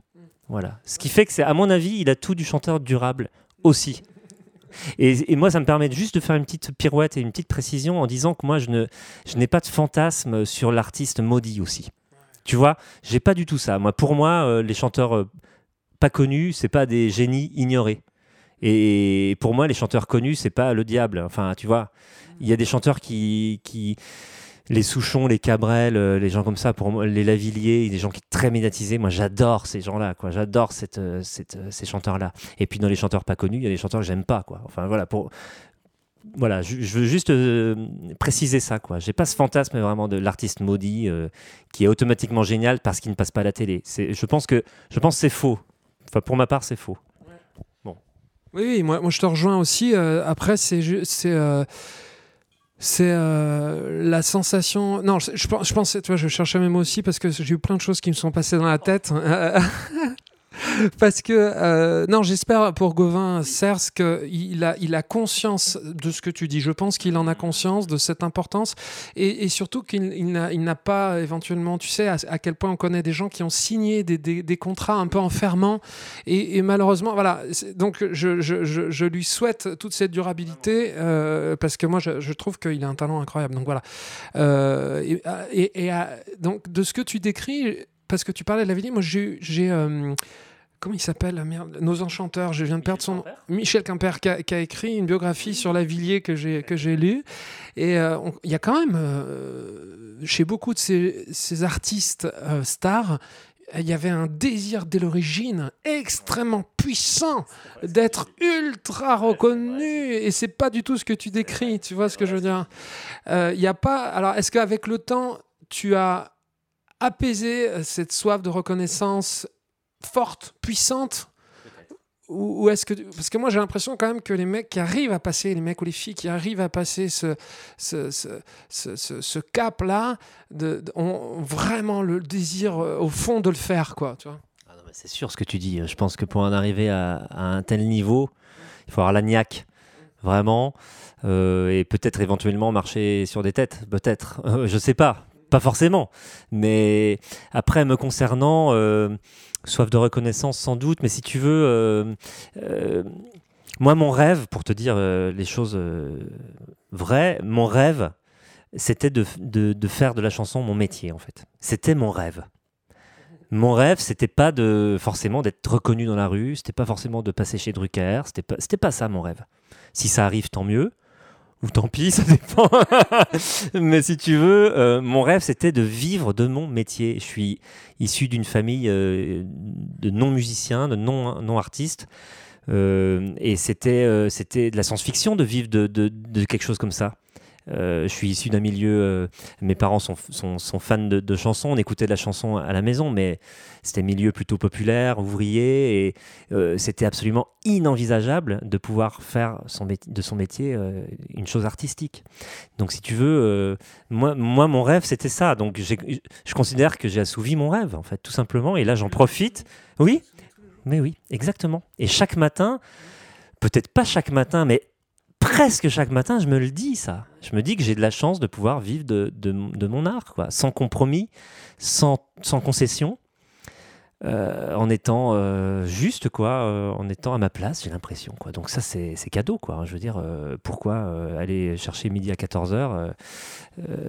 Voilà. Ce qui fait que, c'est, à mon avis, il a tout du chanteur durable aussi. Et, moi, ça me permet juste de faire une petite pirouette et une petite précision en disant que moi, je n'ai pas de fantasme sur l'artiste maudit aussi. Tu vois, j'ai pas du tout ça. Moi, pour moi, euh, les chanteurs euh, pas connus, c'est pas des génies ignorés. Et pour moi, les chanteurs connus, c'est pas le diable. Enfin, tu vois, il y a des chanteurs qui, les Souchons, les Cabrel, euh, les gens comme ça, pour moi, les Lavilliers, des gens qui sont très médiatisés. Moi, j'adore ces gens-là. J'adore euh, euh, ces chanteurs-là. Et puis dans les chanteurs pas connus, il y a des chanteurs que j'aime pas. Enfin voilà, pour voilà, je, veux juste préciser ça, quoi. J'ai pas ce fantasme vraiment de l'artiste maudit qui est automatiquement génial parce qu'il ne passe pas à la télé. Je pense que, je pense c'est faux. Enfin, pour ma part, c'est faux. Oui, moi, moi je te rejoins aussi. Euh, après, c'est euh, c'est euh, la sensation. Non, je, je, je pense, tu vois, je cherchais même aussi parce que j'ai eu plein de choses qui me sont passées dans la tête. [LAUGHS] [LAUGHS] Parce que, euh, non, j'espère pour Gauvin Cers qu'il a, il a conscience de ce que tu dis. Je pense qu'il en a conscience de cette importance et, surtout qu'il il n'a pas éventuellement, tu sais, à, quel point on connaît des gens qui ont signé des, des, contrats un peu enfermants et, malheureusement, voilà. Donc, je, je, je, lui souhaite toute cette durabilité euh, parce que moi, je, trouve qu'il a un talent incroyable. Donc, voilà. Euh, et, donc, de ce que tu décris, parce que tu parlais de la vie, moi, j'ai comment il s'appelle Nos enchanteurs, je viens de perdre son nom. Michel Quimper qui a, écrit une biographie sur la Villiers que j'ai que j'ai lue. Et euh, il y a quand même euh, chez beaucoup de ces, artistes euh, stars il y avait un désir dès l'origine extrêmement puissant d'être ultra reconnu. Et c'est pas du tout ce que tu décris tu vois ce que je veux dire. Euh, il y a pas alors est-ce qu'avec le temps tu as apaisé cette soif de reconnaissance forte puissante? Ou, est-ce que parce que moi j'ai l'impression quand même que les mecs qui arrivent à passer les mecs ou les filles qui arrivent à passer ce ce, ce, ce, cap là de, ont vraiment le désir euh, au fond de le faire quoi tu vois? Ah c'est sûr ce que tu dis je pense que pour en arriver à, un tel niveau il faut avoir la niaque vraiment euh, et peut-être éventuellement marcher sur des têtes peut-être [LAUGHS] je sais pas pas forcément mais après me concernant euh, soif de reconnaissance sans doute, mais si tu veux, euh, euh, moi mon rêve, pour te dire les choses vraies, mon rêve, c'était de, de, faire de la chanson mon métier en fait. C'était mon rêve. Mon rêve, c'était pas de forcément d'être reconnu dans la rue, c'était pas forcément de passer chez Drucker, c'était pas, pas ça mon rêve. Si ça arrive, tant mieux ou tant pis, ça dépend. [LAUGHS] Mais si tu veux, euh, mon rêve, c'était de vivre de mon métier. Je suis issu d'une famille euh, de non-musiciens, de non-artistes. Euh, et c'était de la science-fiction de vivre de, de, quelque chose comme ça. Euh, je suis issu d'un milieu. Euh, mes parents sont, sont, fans de, chansons. On écoutait de la chanson à la maison, mais c'était un milieu plutôt populaire, ouvrier, et euh, c'était absolument inenvisageable de pouvoir faire de son métier une chose artistique. Donc, si tu veux, moi, moi, mon rêve, c'était ça. Donc, je considère que j'ai assouvi mon rêve, en fait, tout simplement. Et là, j'en profite. Oui, mais oui, exactement. Et chaque matin, peut-être pas chaque matin, mais presque chaque matin, je me le dis, ça. Je me dis que j'ai de la chance de pouvoir vivre de, mon art, quoi, sans compromis, sans, sans concession, euh, en étant euh, juste, quoi, euh, en étant à ma place, j'ai l'impression. Quoi. Donc ça, c'est cadeau, quoi. Je veux dire, pourquoi aller chercher midi à 14h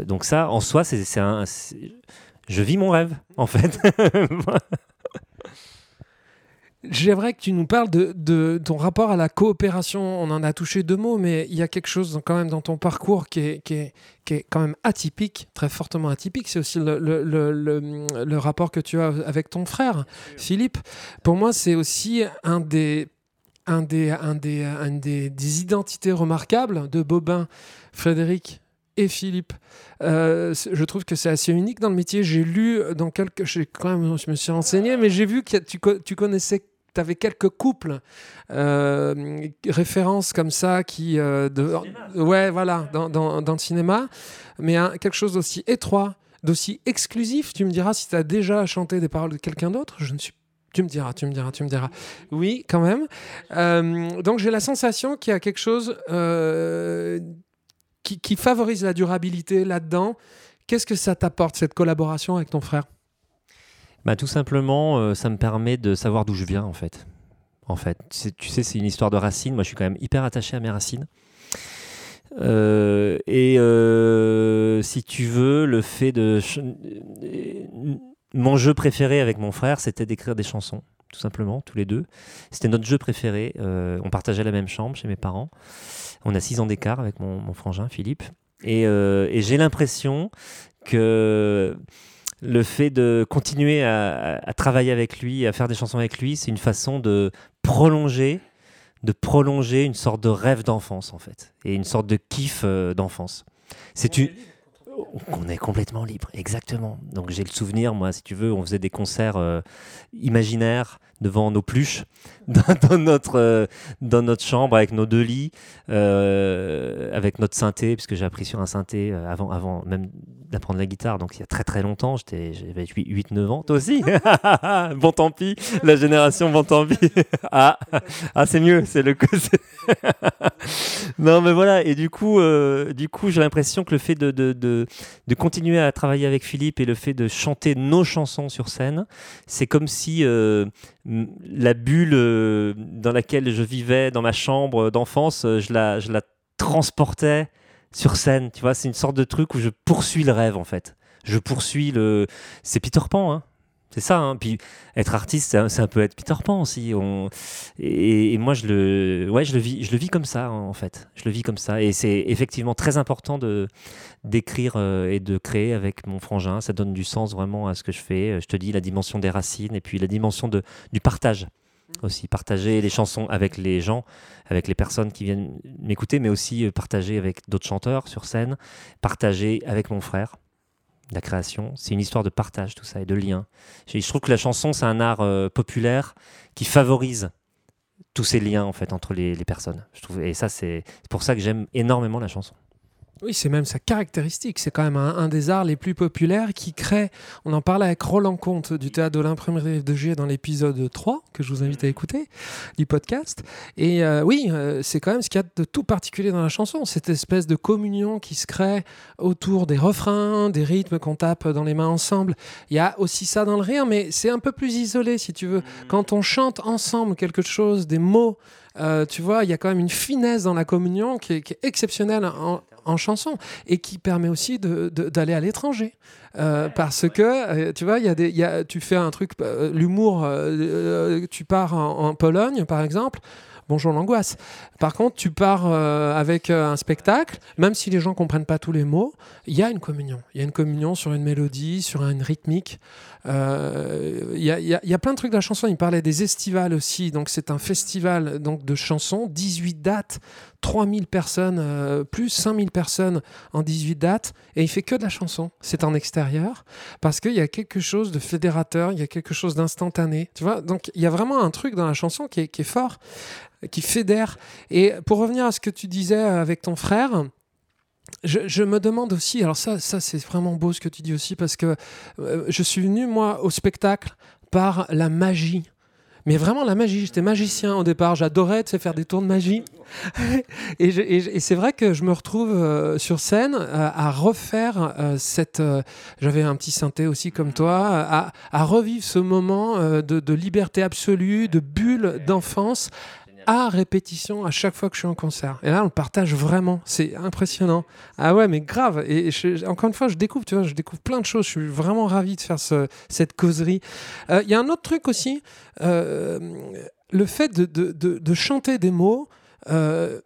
Donc ça, en soi, c'est un... Je vis mon rêve, en fait. [LAUGHS] J'aimerais que tu nous parles de, ton rapport à la coopération. On en a touché deux mots, mais il y a quelque chose quand même dans ton parcours qui est, quand même atypique, très fortement atypique. C'est aussi le, rapport que tu as avec ton frère, Philippe. Pour moi, c'est aussi un des, identités remarquables de Bobin, Frédéric et Philippe. Euh, je trouve que c'est assez unique dans le métier. J'ai lu dans quelques. Quand même, je me suis renseigné, mais j'ai vu que tu connaissais tu avais quelques couples, euh, références comme ça, qui. Euh, de, ouais, voilà, dans, dans, dans, le cinéma. Mais quelque chose d'aussi étroit, d'aussi exclusif. Tu me diras si tu as déjà chanté des paroles de quelqu'un d'autre? Je ne suis tu me diras, tu me diras, tu me diras. Oui, quand même. Euh, donc j'ai la sensation qu'il y a quelque chose qui, qui, favorise la durabilité là-dedans. Qu'est-ce que ça t'apporte, cette collaboration avec ton frère? Bah, Tout simplement, euh, ça me permet de savoir d'où je viens, en fait. En fait, tu sais, c'est une histoire de racines. Moi, je suis quand même hyper attaché à mes racines. Euh, et euh, si tu veux, le fait de. Mon jeu préféré avec mon frère, c'était d'écrire des chansons, tout simplement, tous les deux. C'était notre jeu préféré. on partageait la même chambre chez mes parents. On a six ans d'écart avec mon, frangin Philippe. Et j'ai l'impression que le fait de continuer à, travailler avec lui, à faire des chansons avec lui, c'est une façon de prolonger, de prolonger une sorte de rêve d'enfance en fait, et une sorte de kiff euh, d'enfance. C'est une on est complètement libre, exactement. Donc j'ai le souvenir, moi, si tu veux, on faisait des concerts euh, imaginaires devant nos pluches [LAUGHS] dans, notre, euh, dans notre chambre avec nos deux lits, euh, avec notre synthé, puisque j'ai appris sur un synthé avant, avant même d'apprendre la guitare, donc il y a très très longtemps, j'avais 8-9 ans, toi aussi [LAUGHS] Bon tant pis, la génération bon tant pis. [LAUGHS] ah, ah c'est mieux, c'est le non mais voilà, et du coup, du coup j'ai l'impression que le fait de, de, de, de, continuer à travailler avec Philippe et le fait de chanter nos chansons sur scène, c'est comme si la bulle euh, dans laquelle je vivais dans ma chambre d'enfance, euh, je la, je la transportais sur scène. Tu vois, c'est une sorte de truc où je poursuis le rêve en fait. Je poursuis le. C'est Peter Pan, hein C'est ça. Hein. Puis être artiste, c'est un, peu être Peter Pan aussi. On... Et, moi, je le, ouais, je le vis, je le vis comme ça en fait. Je le vis comme ça. Et c'est effectivement très important de d'écrire euh, et de créer avec mon frangin. Ça donne du sens vraiment à ce que je fais. Je te dis la dimension des racines et puis la dimension de, du partage aussi partager les chansons avec les gens, avec les personnes qui viennent m'écouter, mais aussi euh, partager avec d'autres chanteurs sur scène, partager avec mon frère la création. C'est une histoire de partage, tout ça, et de lien. Je, trouve que la chanson, c'est un art euh, populaire qui favorise tous ces liens en fait entre les, personnes. Je trouve, et ça, c'est pour ça que j'aime énormément la chanson. Oui, c'est même sa caractéristique. C'est quand même un, des arts les plus populaires qui crée. On en parlait avec Roland Comte du théâtre de l'imprimerie de G dans l'épisode 3, que je vous invite à écouter, du podcast. Et euh, oui, euh, c'est quand même ce qu'il y a de tout particulier dans la chanson. Cette espèce de communion qui se crée autour des refrains, des rythmes qu'on tape dans les mains ensemble. Il y a aussi ça dans le rire, mais c'est un peu plus isolé, si tu veux. Quand on chante ensemble quelque chose, des mots. Euh, tu vois, il y a quand même une finesse dans la communion qui est, qui est exceptionnelle en, en chanson et qui permet aussi d'aller à l'étranger. Euh, parce que, euh, tu vois, y a des, y a, tu fais un truc, euh, l'humour, tu pars en, Pologne, par exemple, bonjour l'angoisse. Par contre, tu pars avec un spectacle, même si les gens comprennent pas tous les mots, il y a une communion. Il y a une communion sur une mélodie, sur une rythmique. Il y, a, plein de trucs de la chanson. Il parlait des estivales aussi. Donc, c'est un festival donc, de chansons, 18 dates 3000 personnes, euh, plus 5000 personnes en 18 dates, et il fait que de la chanson. C'est en extérieur, parce qu'il y a quelque chose de fédérateur, il y a quelque chose d'instantané. Tu vois? Donc il y a vraiment un truc dans la chanson qui est, fort, qui fédère. Et pour revenir à ce que tu disais avec ton frère, je, me demande aussi, alors ça, ça c'est vraiment beau ce que tu dis aussi, parce que euh, je suis venu, moi, au spectacle par la magie mais vraiment la magie. J'étais magicien au départ, j'adorais faire des tours de magie. [LAUGHS] et, c'est vrai que je me retrouve euh, sur scène euh, à refaire cette. J'avais un petit synthé aussi comme toi, à, revivre ce moment de liberté absolue, de bulle d'enfance à répétition à chaque fois que je suis en concert. Et là, on le partage vraiment. C'est impressionnant. Ah ouais, mais grave. Et encore une fois, je découvre, tu vois, je découvre plein de choses. Je suis vraiment ravi de faire ce, cette causerie. Euh, il y a un autre truc aussi, euh, le fait de, de, de, chanter des mots. Euh,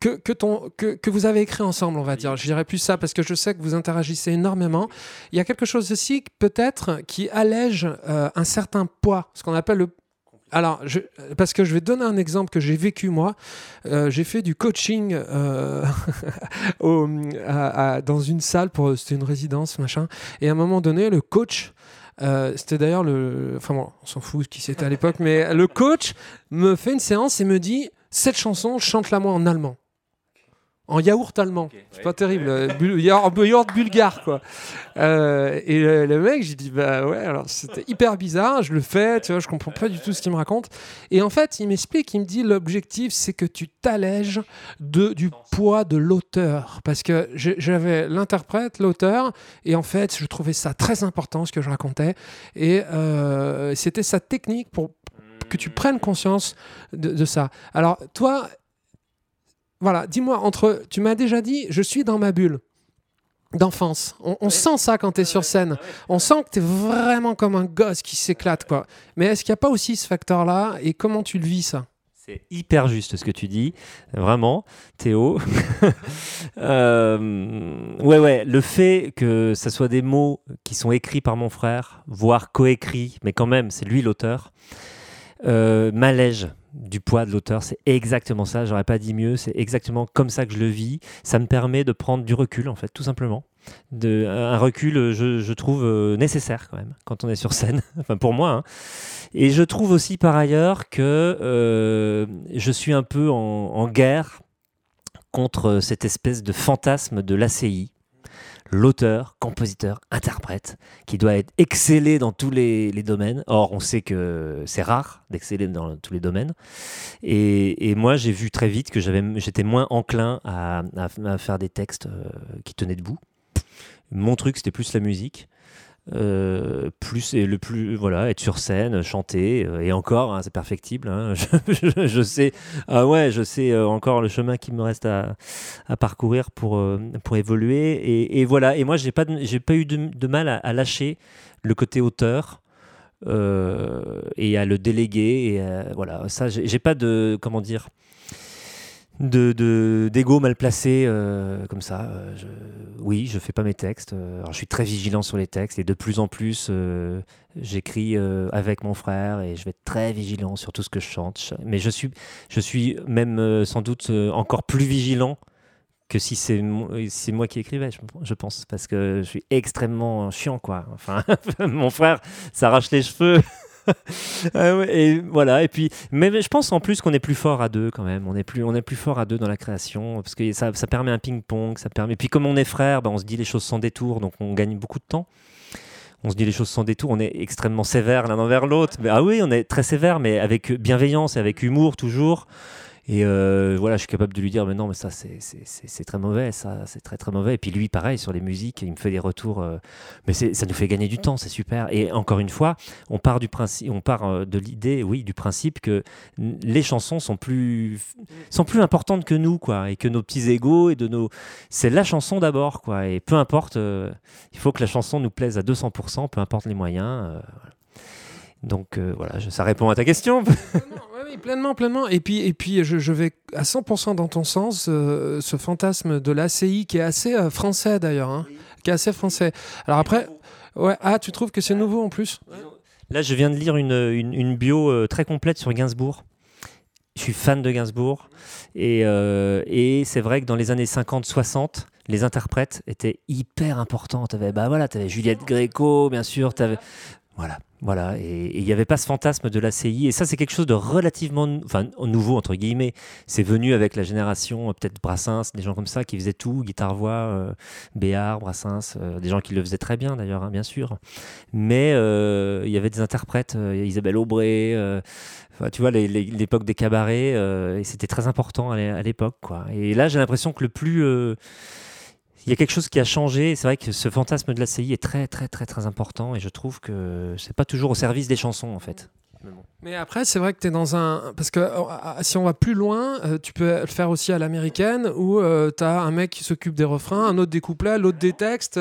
que, que, ton, que, que, vous avez écrit ensemble, on va dire. Je dirais plus ça parce que je sais que vous interagissez énormément. Il y a quelque chose aussi, peut-être, qui allège un certain poids, ce qu'on appelle le, alors, je, parce que je vais donner un exemple que j'ai vécu moi. Euh, j'ai fait du coaching euh, [LAUGHS] dans une salle pour c'était une résidence machin. Et à un moment donné, le coach. Euh, c'était d'ailleurs le. Enfin bon, on s'en fout qui c'était à l'époque, mais le coach me fait une séance et me dit Cette chanson, chante-la moi en allemand en yaourt allemand. c'est pas terrible. Ouais. yaourt bulgare, quoi. Euh, et le, mec, j'ai dit, bah ouais, alors c'était hyper bizarre, je le fais, tu vois, je comprends pas du tout ce qu'il me raconte. Et en fait, il m'explique, il me dit, l'objectif, c'est que tu t'allèges de, du poids de l'auteur. Parce que j'avais l'interprète, l'auteur, et en fait, je trouvais ça très important, ce que je racontais. Et euh, c'était sa technique pour que tu prennes conscience de, de ça. Alors, toi, voilà, dis-moi, entre. Tu m'as déjà dit, je suis dans ma bulle d'enfance. On, sent ça quand tu es sur scène. On sent que tu es vraiment comme un gosse qui s'éclate. quoi. Mais est-ce qu'il n'y a pas aussi ce facteur-là? Et comment tu le vis, ça? C'est hyper juste ce que tu dis, vraiment, Théo. [LAUGHS] Euh, ouais, ouais, le fait que ce soit des mots qui sont écrits par mon frère, voire coécrits, mais quand même, c'est lui l'auteur, euh, m'allège du poids de l'auteur. C'est exactement ça. J'aurais pas dit mieux. C'est exactement comme ça que je le vis. Ça me permet de prendre du recul, en fait, tout simplement. De, un recul, je, trouve euh, nécessaire quand même quand on est sur scène. [LAUGHS] enfin, pour moi. Hein. Et je trouve aussi par ailleurs que euh, je suis un peu en, en guerre contre cette espèce de fantasme de l'ACI l'auteur, compositeur, interprète, qui doit être excellé dans tous les, domaines. Or, on sait que c'est rare d'exceller dans tous les domaines. Et, moi, j'ai vu très vite que j'étais moins enclin à, faire des textes euh, qui tenaient debout. Mon truc, c'était plus la musique. Euh, plus et le plus voilà être sur scène chanter euh, et encore hein, c'est perfectible hein. [LAUGHS] je, sais ah ouais je sais euh, encore le chemin qui me reste à, parcourir pour pour évoluer et, voilà et moi j'ai pas j'ai pas eu de, mal à, lâcher le côté auteur et à le déléguer. Et voilà, ça, j'ai pas de comment dire de mal placé euh, comme ça. Euh, je, oui, je fais pas mes textes. Euh, alors, je suis très vigilant sur les textes et de plus en plus, j'écris avec mon frère et je vais être très vigilant sur tout ce que je chante. Mais je suis, je suis même sans doute encore plus vigilant que si c'est c'est moi qui écrivais, je, pense, parce que je suis extrêmement chiant, quoi. Enfin, [LAUGHS] mon frère s'arrache les cheveux. [LAUGHS] Ah et voilà. Et puis, mais je pense en plus qu'on est plus fort à deux quand même. On est plus, on est plus fort à deux dans la création parce que ça, ça permet un ping-pong. Ça permet. Et puis comme on est frères, bah, on se dit les choses sans détour, donc on gagne beaucoup de temps. On se dit les choses sans détour. On est extrêmement sévère l'un envers l'autre. Ah oui, on est très sévère, mais avec bienveillance et avec humour toujours. Et euh, voilà, je suis capable de lui dire, mais non, mais ça, c'est très mauvais, ça, c'est très très mauvais. Et puis lui, pareil, sur les musiques, il me fait des retours, euh, mais ça nous fait gagner du temps, c'est super. Et encore une fois, on part du principe, on part euh, de l'idée, oui, du principe que les chansons sont plus, sont plus importantes que nous, quoi, et que nos petits égaux et de nos, c'est la chanson d'abord, quoi. Et peu importe, il faut que la chanson nous plaise à 200%, peu importe les moyens. Donc voilà, ça répond à ta question. [LAUGHS] [LAUGHS] oui, pleinement, pleinement. Et puis, et puis je, vais à 100% dans ton sens, euh, ce fantasme de l'ACI qui est assez euh, français d'ailleurs, hein, qui est assez français. Alors après, ouais, ah, tu trouves que c'est nouveau en plus? Là, je viens de lire une, une, bio euh, très complète sur Gainsbourg. Je suis fan de Gainsbourg. Et, et c'est vrai que dans les années 50-60, les interprètes étaient hyper importants. Tu avais, bah voilà, avais Juliette Gréco, bien sûr. Voilà. Voilà, et il n'y avait pas ce fantasme de l'ACI. Et ça, c'est quelque chose de relativement nouveau, entre guillemets. C'est venu avec la génération, euh, peut-être Brassens, des gens comme ça qui faisaient tout, guitare-voix, euh, Béard, Brassens, euh, des gens qui le faisaient très bien d'ailleurs, hein, bien sûr. Mais il y avait des interprètes, Isabelle Aubray, tu vois, l'époque des cabarets, et c'était très important à l'époque. Et là, j'ai l'impression que le plus il y a quelque chose qui a changé. C'est vrai que ce fantasme de la CI est très, très, très, très important et je trouve que c'est pas toujours au service des chansons en fait. Mais après, c'est vrai que tu es dans un. Parce que oh, ah, si on va plus loin, euh, tu peux le faire aussi à l'américaine où euh, tu as un mec qui s'occupe des refrains, un autre des couplets, l'autre des textes.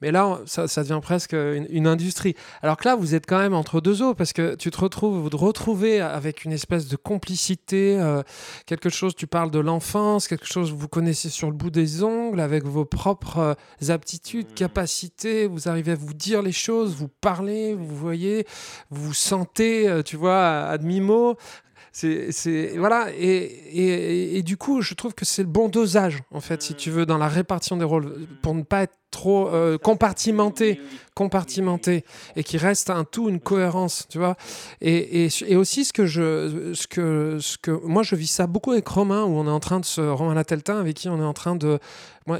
Mais là, ça, devient presque une, industrie. Alors que là, vous êtes quand même entre deux eaux parce que tu te retrouves, vous te retrouvez avec une espèce de complicité, euh, quelque chose, tu parles de l'enfance, quelque chose que vous connaissez sur le bout des ongles, avec vos propres aptitudes, mmh. capacités, vous arrivez à vous dire les choses, vous parlez, vous voyez, vous vous sentez, tu vois à, demi-mot. C'est, voilà, et, et, du coup, je trouve que c'est le bon dosage, en fait, si tu veux, dans la répartition des rôles, pour ne pas être trop euh, compartimenté, compartimenté, et qui reste un tout, une cohérence, tu vois. Et, et, aussi, ce que, je, ce, que, ce que moi, je vis ça beaucoup avec Romain, où on est en train de se. Romain Lateltin, avec qui on est en train de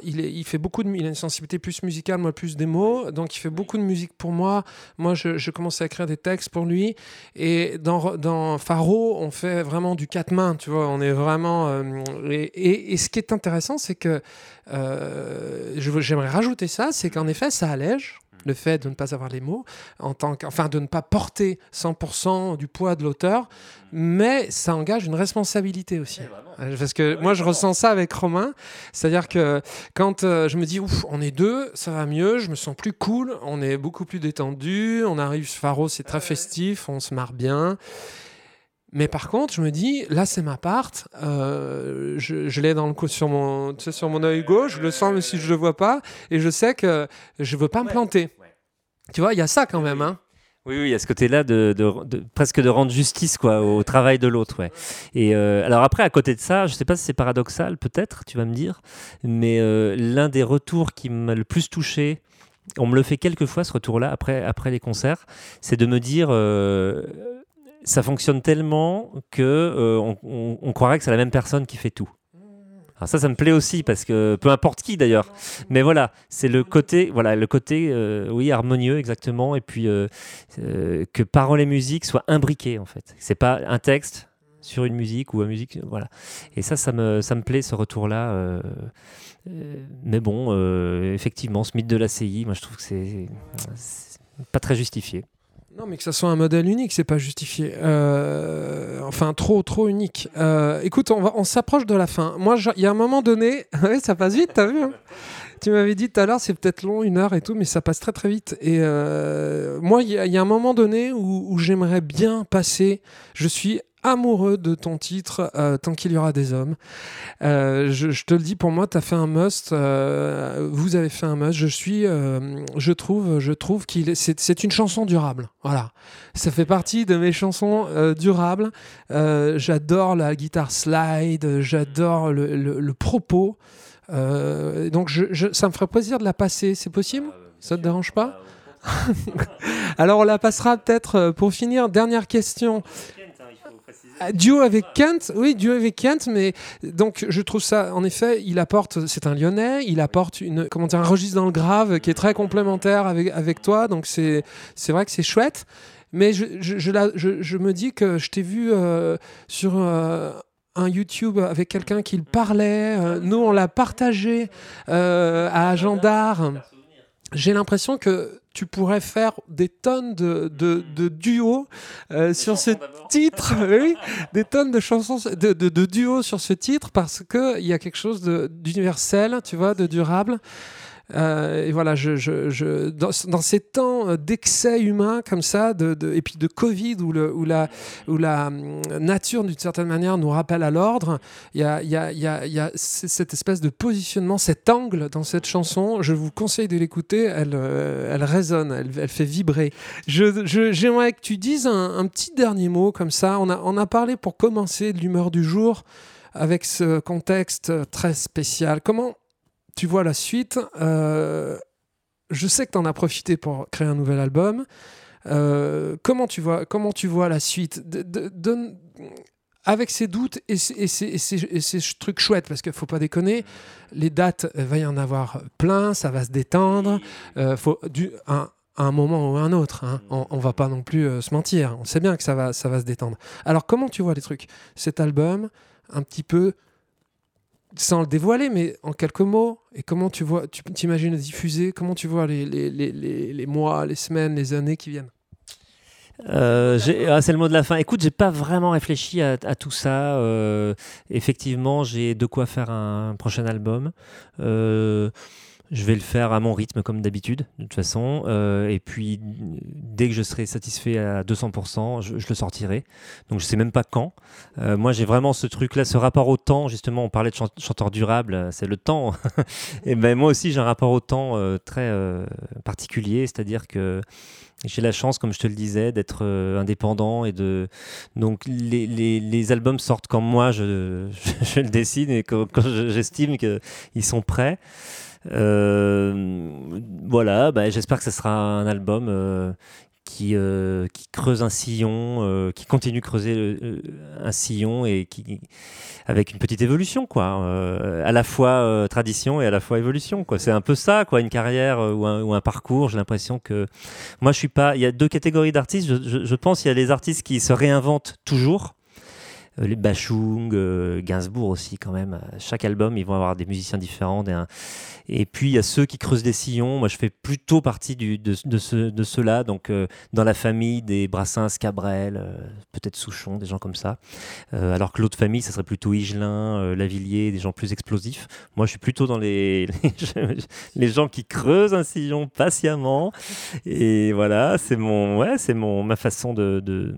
il, fait beaucoup de, il a une sensibilité plus musicale, moi plus mots, donc il fait beaucoup de musique pour moi. Moi, je, je commence à écrire des textes pour lui. Et dans, dans Faro, on fait vraiment du quatre mains, tu vois. On est vraiment. Euh, et, et, ce qui est intéressant, c'est que euh, j'aimerais rajouter ça, c'est qu'en effet, ça allège le fait de ne pas avoir les mots, en tant enfin de ne pas porter 100% du poids de l'auteur, mais ça engage une responsabilité aussi. Euh, parce que moi, je ressens ça avec Romain, c'est-à-dire que quand euh, je me dis, ouf, on est deux, ça va mieux, je me sens plus cool, on est beaucoup plus détendu, on arrive, Faro, c'est très festif, on se marre bien. Mais par contre, je me dis, là, c'est ma part. Euh, je, l'ai dans le sur mon, tu sais, sur mon œil gauche. Je le sens même si je le vois pas, et je sais que je veux pas me planter. Tu vois, il y a ça quand même, hein. Oui, oui, il y a ce côté-là de, presque de rendre justice quoi au travail de l'autre, ouais. Et euh, alors après, à côté de ça, je sais pas si c'est paradoxal, peut-être, tu vas me dire, mais euh, l'un des retours qui m'a le plus touché, on me le fait quelques fois ce retour-là après après les concerts, c'est de me dire ça fonctionne tellement que euh, croirait que c'est la même personne qui fait tout. Alors ça, ça me plaît aussi parce que peu importe qui d'ailleurs, mais voilà, c'est le côté, voilà, le côté, euh, oui, harmonieux exactement, et puis euh, que paroles et musique soient imbriquées en fait. C'est pas un texte sur une musique ou une musique, voilà. Et ça, ça me, ça me plaît ce retour-là. mais bon, effectivement, ce mythe de la CI, moi je trouve que c'est pas très justifié. Non, mais que ça soit un modèle unique, c'est pas justifié. Euh, enfin, trop, trop unique. Euh, écoute, on, on s'approche de la fin. Moi, il y a un moment donné, [LAUGHS] ça passe vite, t'as vu hein tu m'avais dit tout à l'heure, c'est peut-être long, une heure et tout, mais ça passe très très vite. Et euh, moi, il y, a- il y a un moment donné où, où j'aimerais bien passer. Je suis amoureux de ton titre, euh, Tant qu'il y aura des hommes. Euh, je, je te le dis, pour moi, tu as fait un must. euh, vous avez fait un must. Je suis, je trouve, je trouve qu'il est, c'est, c'est une chanson durable. Voilà. Ça fait partie de mes chansons durables. J'adore la guitare slide. J'adore le, le- le propos. Donc, je, je- ça me ferait plaisir de la passer. C'est possible? Ça te dérange pas? [LAUGHS] Alors, on la passera peut-être pour finir. Dernière question. Ah, Duo avec Kent, oui, duo avec Kent, mais donc je trouve ça, en effet, il apporte, c'est un Lyonnais, il apporte une, comment dire, un registre dans le grave qui est très complémentaire avec, avec toi, donc c'est, vrai que c'est chouette. Mais je, je, me dis que je t'ai vu euh, sur euh, un YouTube avec quelqu'un qui le parlait. euh, nous, on l'a partagé à Gendarme. J'ai l'impression que tu pourrais faire des tonnes de, de, de duos euh, sur ce titre, [LAUGHS] oui, des tonnes de chansons, de, de, de duos sur ce titre parce qu'il y a quelque chose de- d'universel, tu vois, de durable. Euh, et voilà, je, je, je- dans, ces temps d'excès humain comme ça, de, de- et puis de Covid où, le, où, la, où la hum, nature, d'une certaine manière, nous rappelle à l'ordre, il y a, y a- y a- y a cette espèce de positionnement, cet angle dans cette chanson. Je vous conseille de l'écouter, elle, euh, elle résonne, elle, elle fait vibrer. J'aimerais que tu dises un, un petit dernier mot comme ça. On a, on a parlé pour commencer de l'humeur du jour avec ce contexte très spécial. Comment tu vois la suite Euh, Je sais que tu en as profité pour créer un nouvel album. Euh, comment, tu vois, comment tu vois la suite De- de- donne- Avec ces doutes et ces, et ces- et ces- et ces ch- trucs chouettes, parce qu'il ne faut pas déconner, les dates, il va y en avoir plein, ça va se détendre. Euh, faut du, un, à un moment ou à un autre. hein. On, on va pas non plus euh, se mentir. On sait bien que ça va, ça va se détendre. Alors, comment tu vois les trucs? Cet album, un petit peu, sans le dévoiler, mais en quelques mots, et comment tu vois, tu t'imagines diffuser Comment tu vois les, les, les, les, mois, les semaines, les années qui viennent? Euh, ah, c'est le mot de la fin. Écoute, j'ai pas vraiment réfléchi à, à tout ça. Euh, effectivement, j'ai de quoi faire un prochain album. Euh, je vais le faire à mon rythme comme d'habitude, de toute façon. Euh, et puis, dès que je serai satisfait à 200%, je, le sortirai. Donc, je sais même pas quand. Euh, moi, j'ai vraiment ce truc-là, ce rapport au temps. Justement, on parlait de chan- chanteur durable, euh, c'est le temps. [LAUGHS] et ben moi aussi, j'ai un rapport au temps euh, très euh, particulier, c'est-à-dire que j'ai la chance, comme je te le disais, d'être euh, indépendant et de donc les, les, les albums sortent quand moi je, [LAUGHS] je, le décide et quand, quand je- j'estime qu'ils sont prêts. Euh, voilà, bah, j'espère que ce sera un album euh, qui, euh, qui creuse un sillon, euh, qui continue de creuser euh, un sillon et qui avec une petite évolution quoi, Euh, à la fois euh, tradition et à la fois évolution quoi. C'est un peu ça quoi, une carrière euh, ou, un, ou un parcours. J'ai l'impression que moi je suis pas. Il y a deux catégories d'artistes. Je, je- je pense il y a les artistes qui se réinventent toujours. Euh, Les Bachung, euh, Gainsbourg aussi quand même. Chaque album, ils vont avoir des musiciens différents. Et puis il y a ceux qui creusent des sillons. Moi, je fais plutôt partie de, de, ce- de ceux-là. Donc euh, dans la famille des Brassens, Cabrel, peut-être Souchon, des gens comme ça. Alors que l'autre famille, ça serait plutôt Higelin, Lavillier, des gens plus explosifs. Moi, je suis plutôt dans les, [LAUGHS] les, les gens qui creusent un sillon patiemment. Et voilà, c'est mon, ouais, c'est mon, ma façon de, de-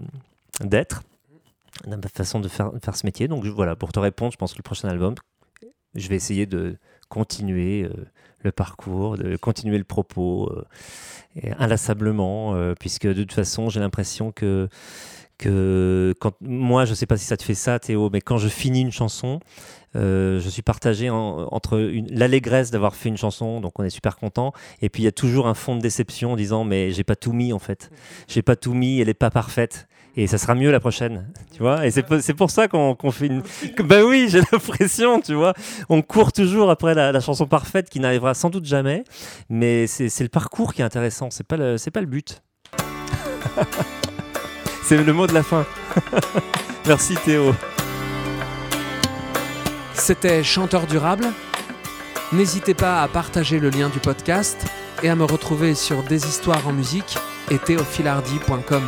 d'être, ma façon de faire, faire ce métier. Donc voilà, pour te répondre, je pense que le prochain album, je vais essayer de continuer euh, le parcours, de continuer le propos euh, inlassablement, euh, puisque de toute façon, j'ai l'impression que que quand moi, je sais pas si ça te fait ça, Théo, mais quand je finis une chanson, je suis partagé en- entre l'allégresse d'avoir fait une chanson, donc on est super content, et puis il y a toujours un fond de déception en disant mais j'ai pas tout mis en fait, j'ai pas tout mis, elle est pas parfaite. Et ça sera mieux la prochaine, tu vois. Et c'est pour, ça qu'on qu'on fait une. Bah oui, j'ai [LAUGHS] l'impression, tu vois. On court toujours après la, chanson parfaite qui n'arrivera sans doute jamais. Mais c'est le parcours qui est intéressant. C'est pas le, pas le but. [LAUGHS] c'est le mot de la fin. [LAUGHS] Merci Théo. C'était Chanteur Durable. N'hésitez pas à partager le lien du podcast et à me retrouver sur Des Histoires en musique et théophilardi.com.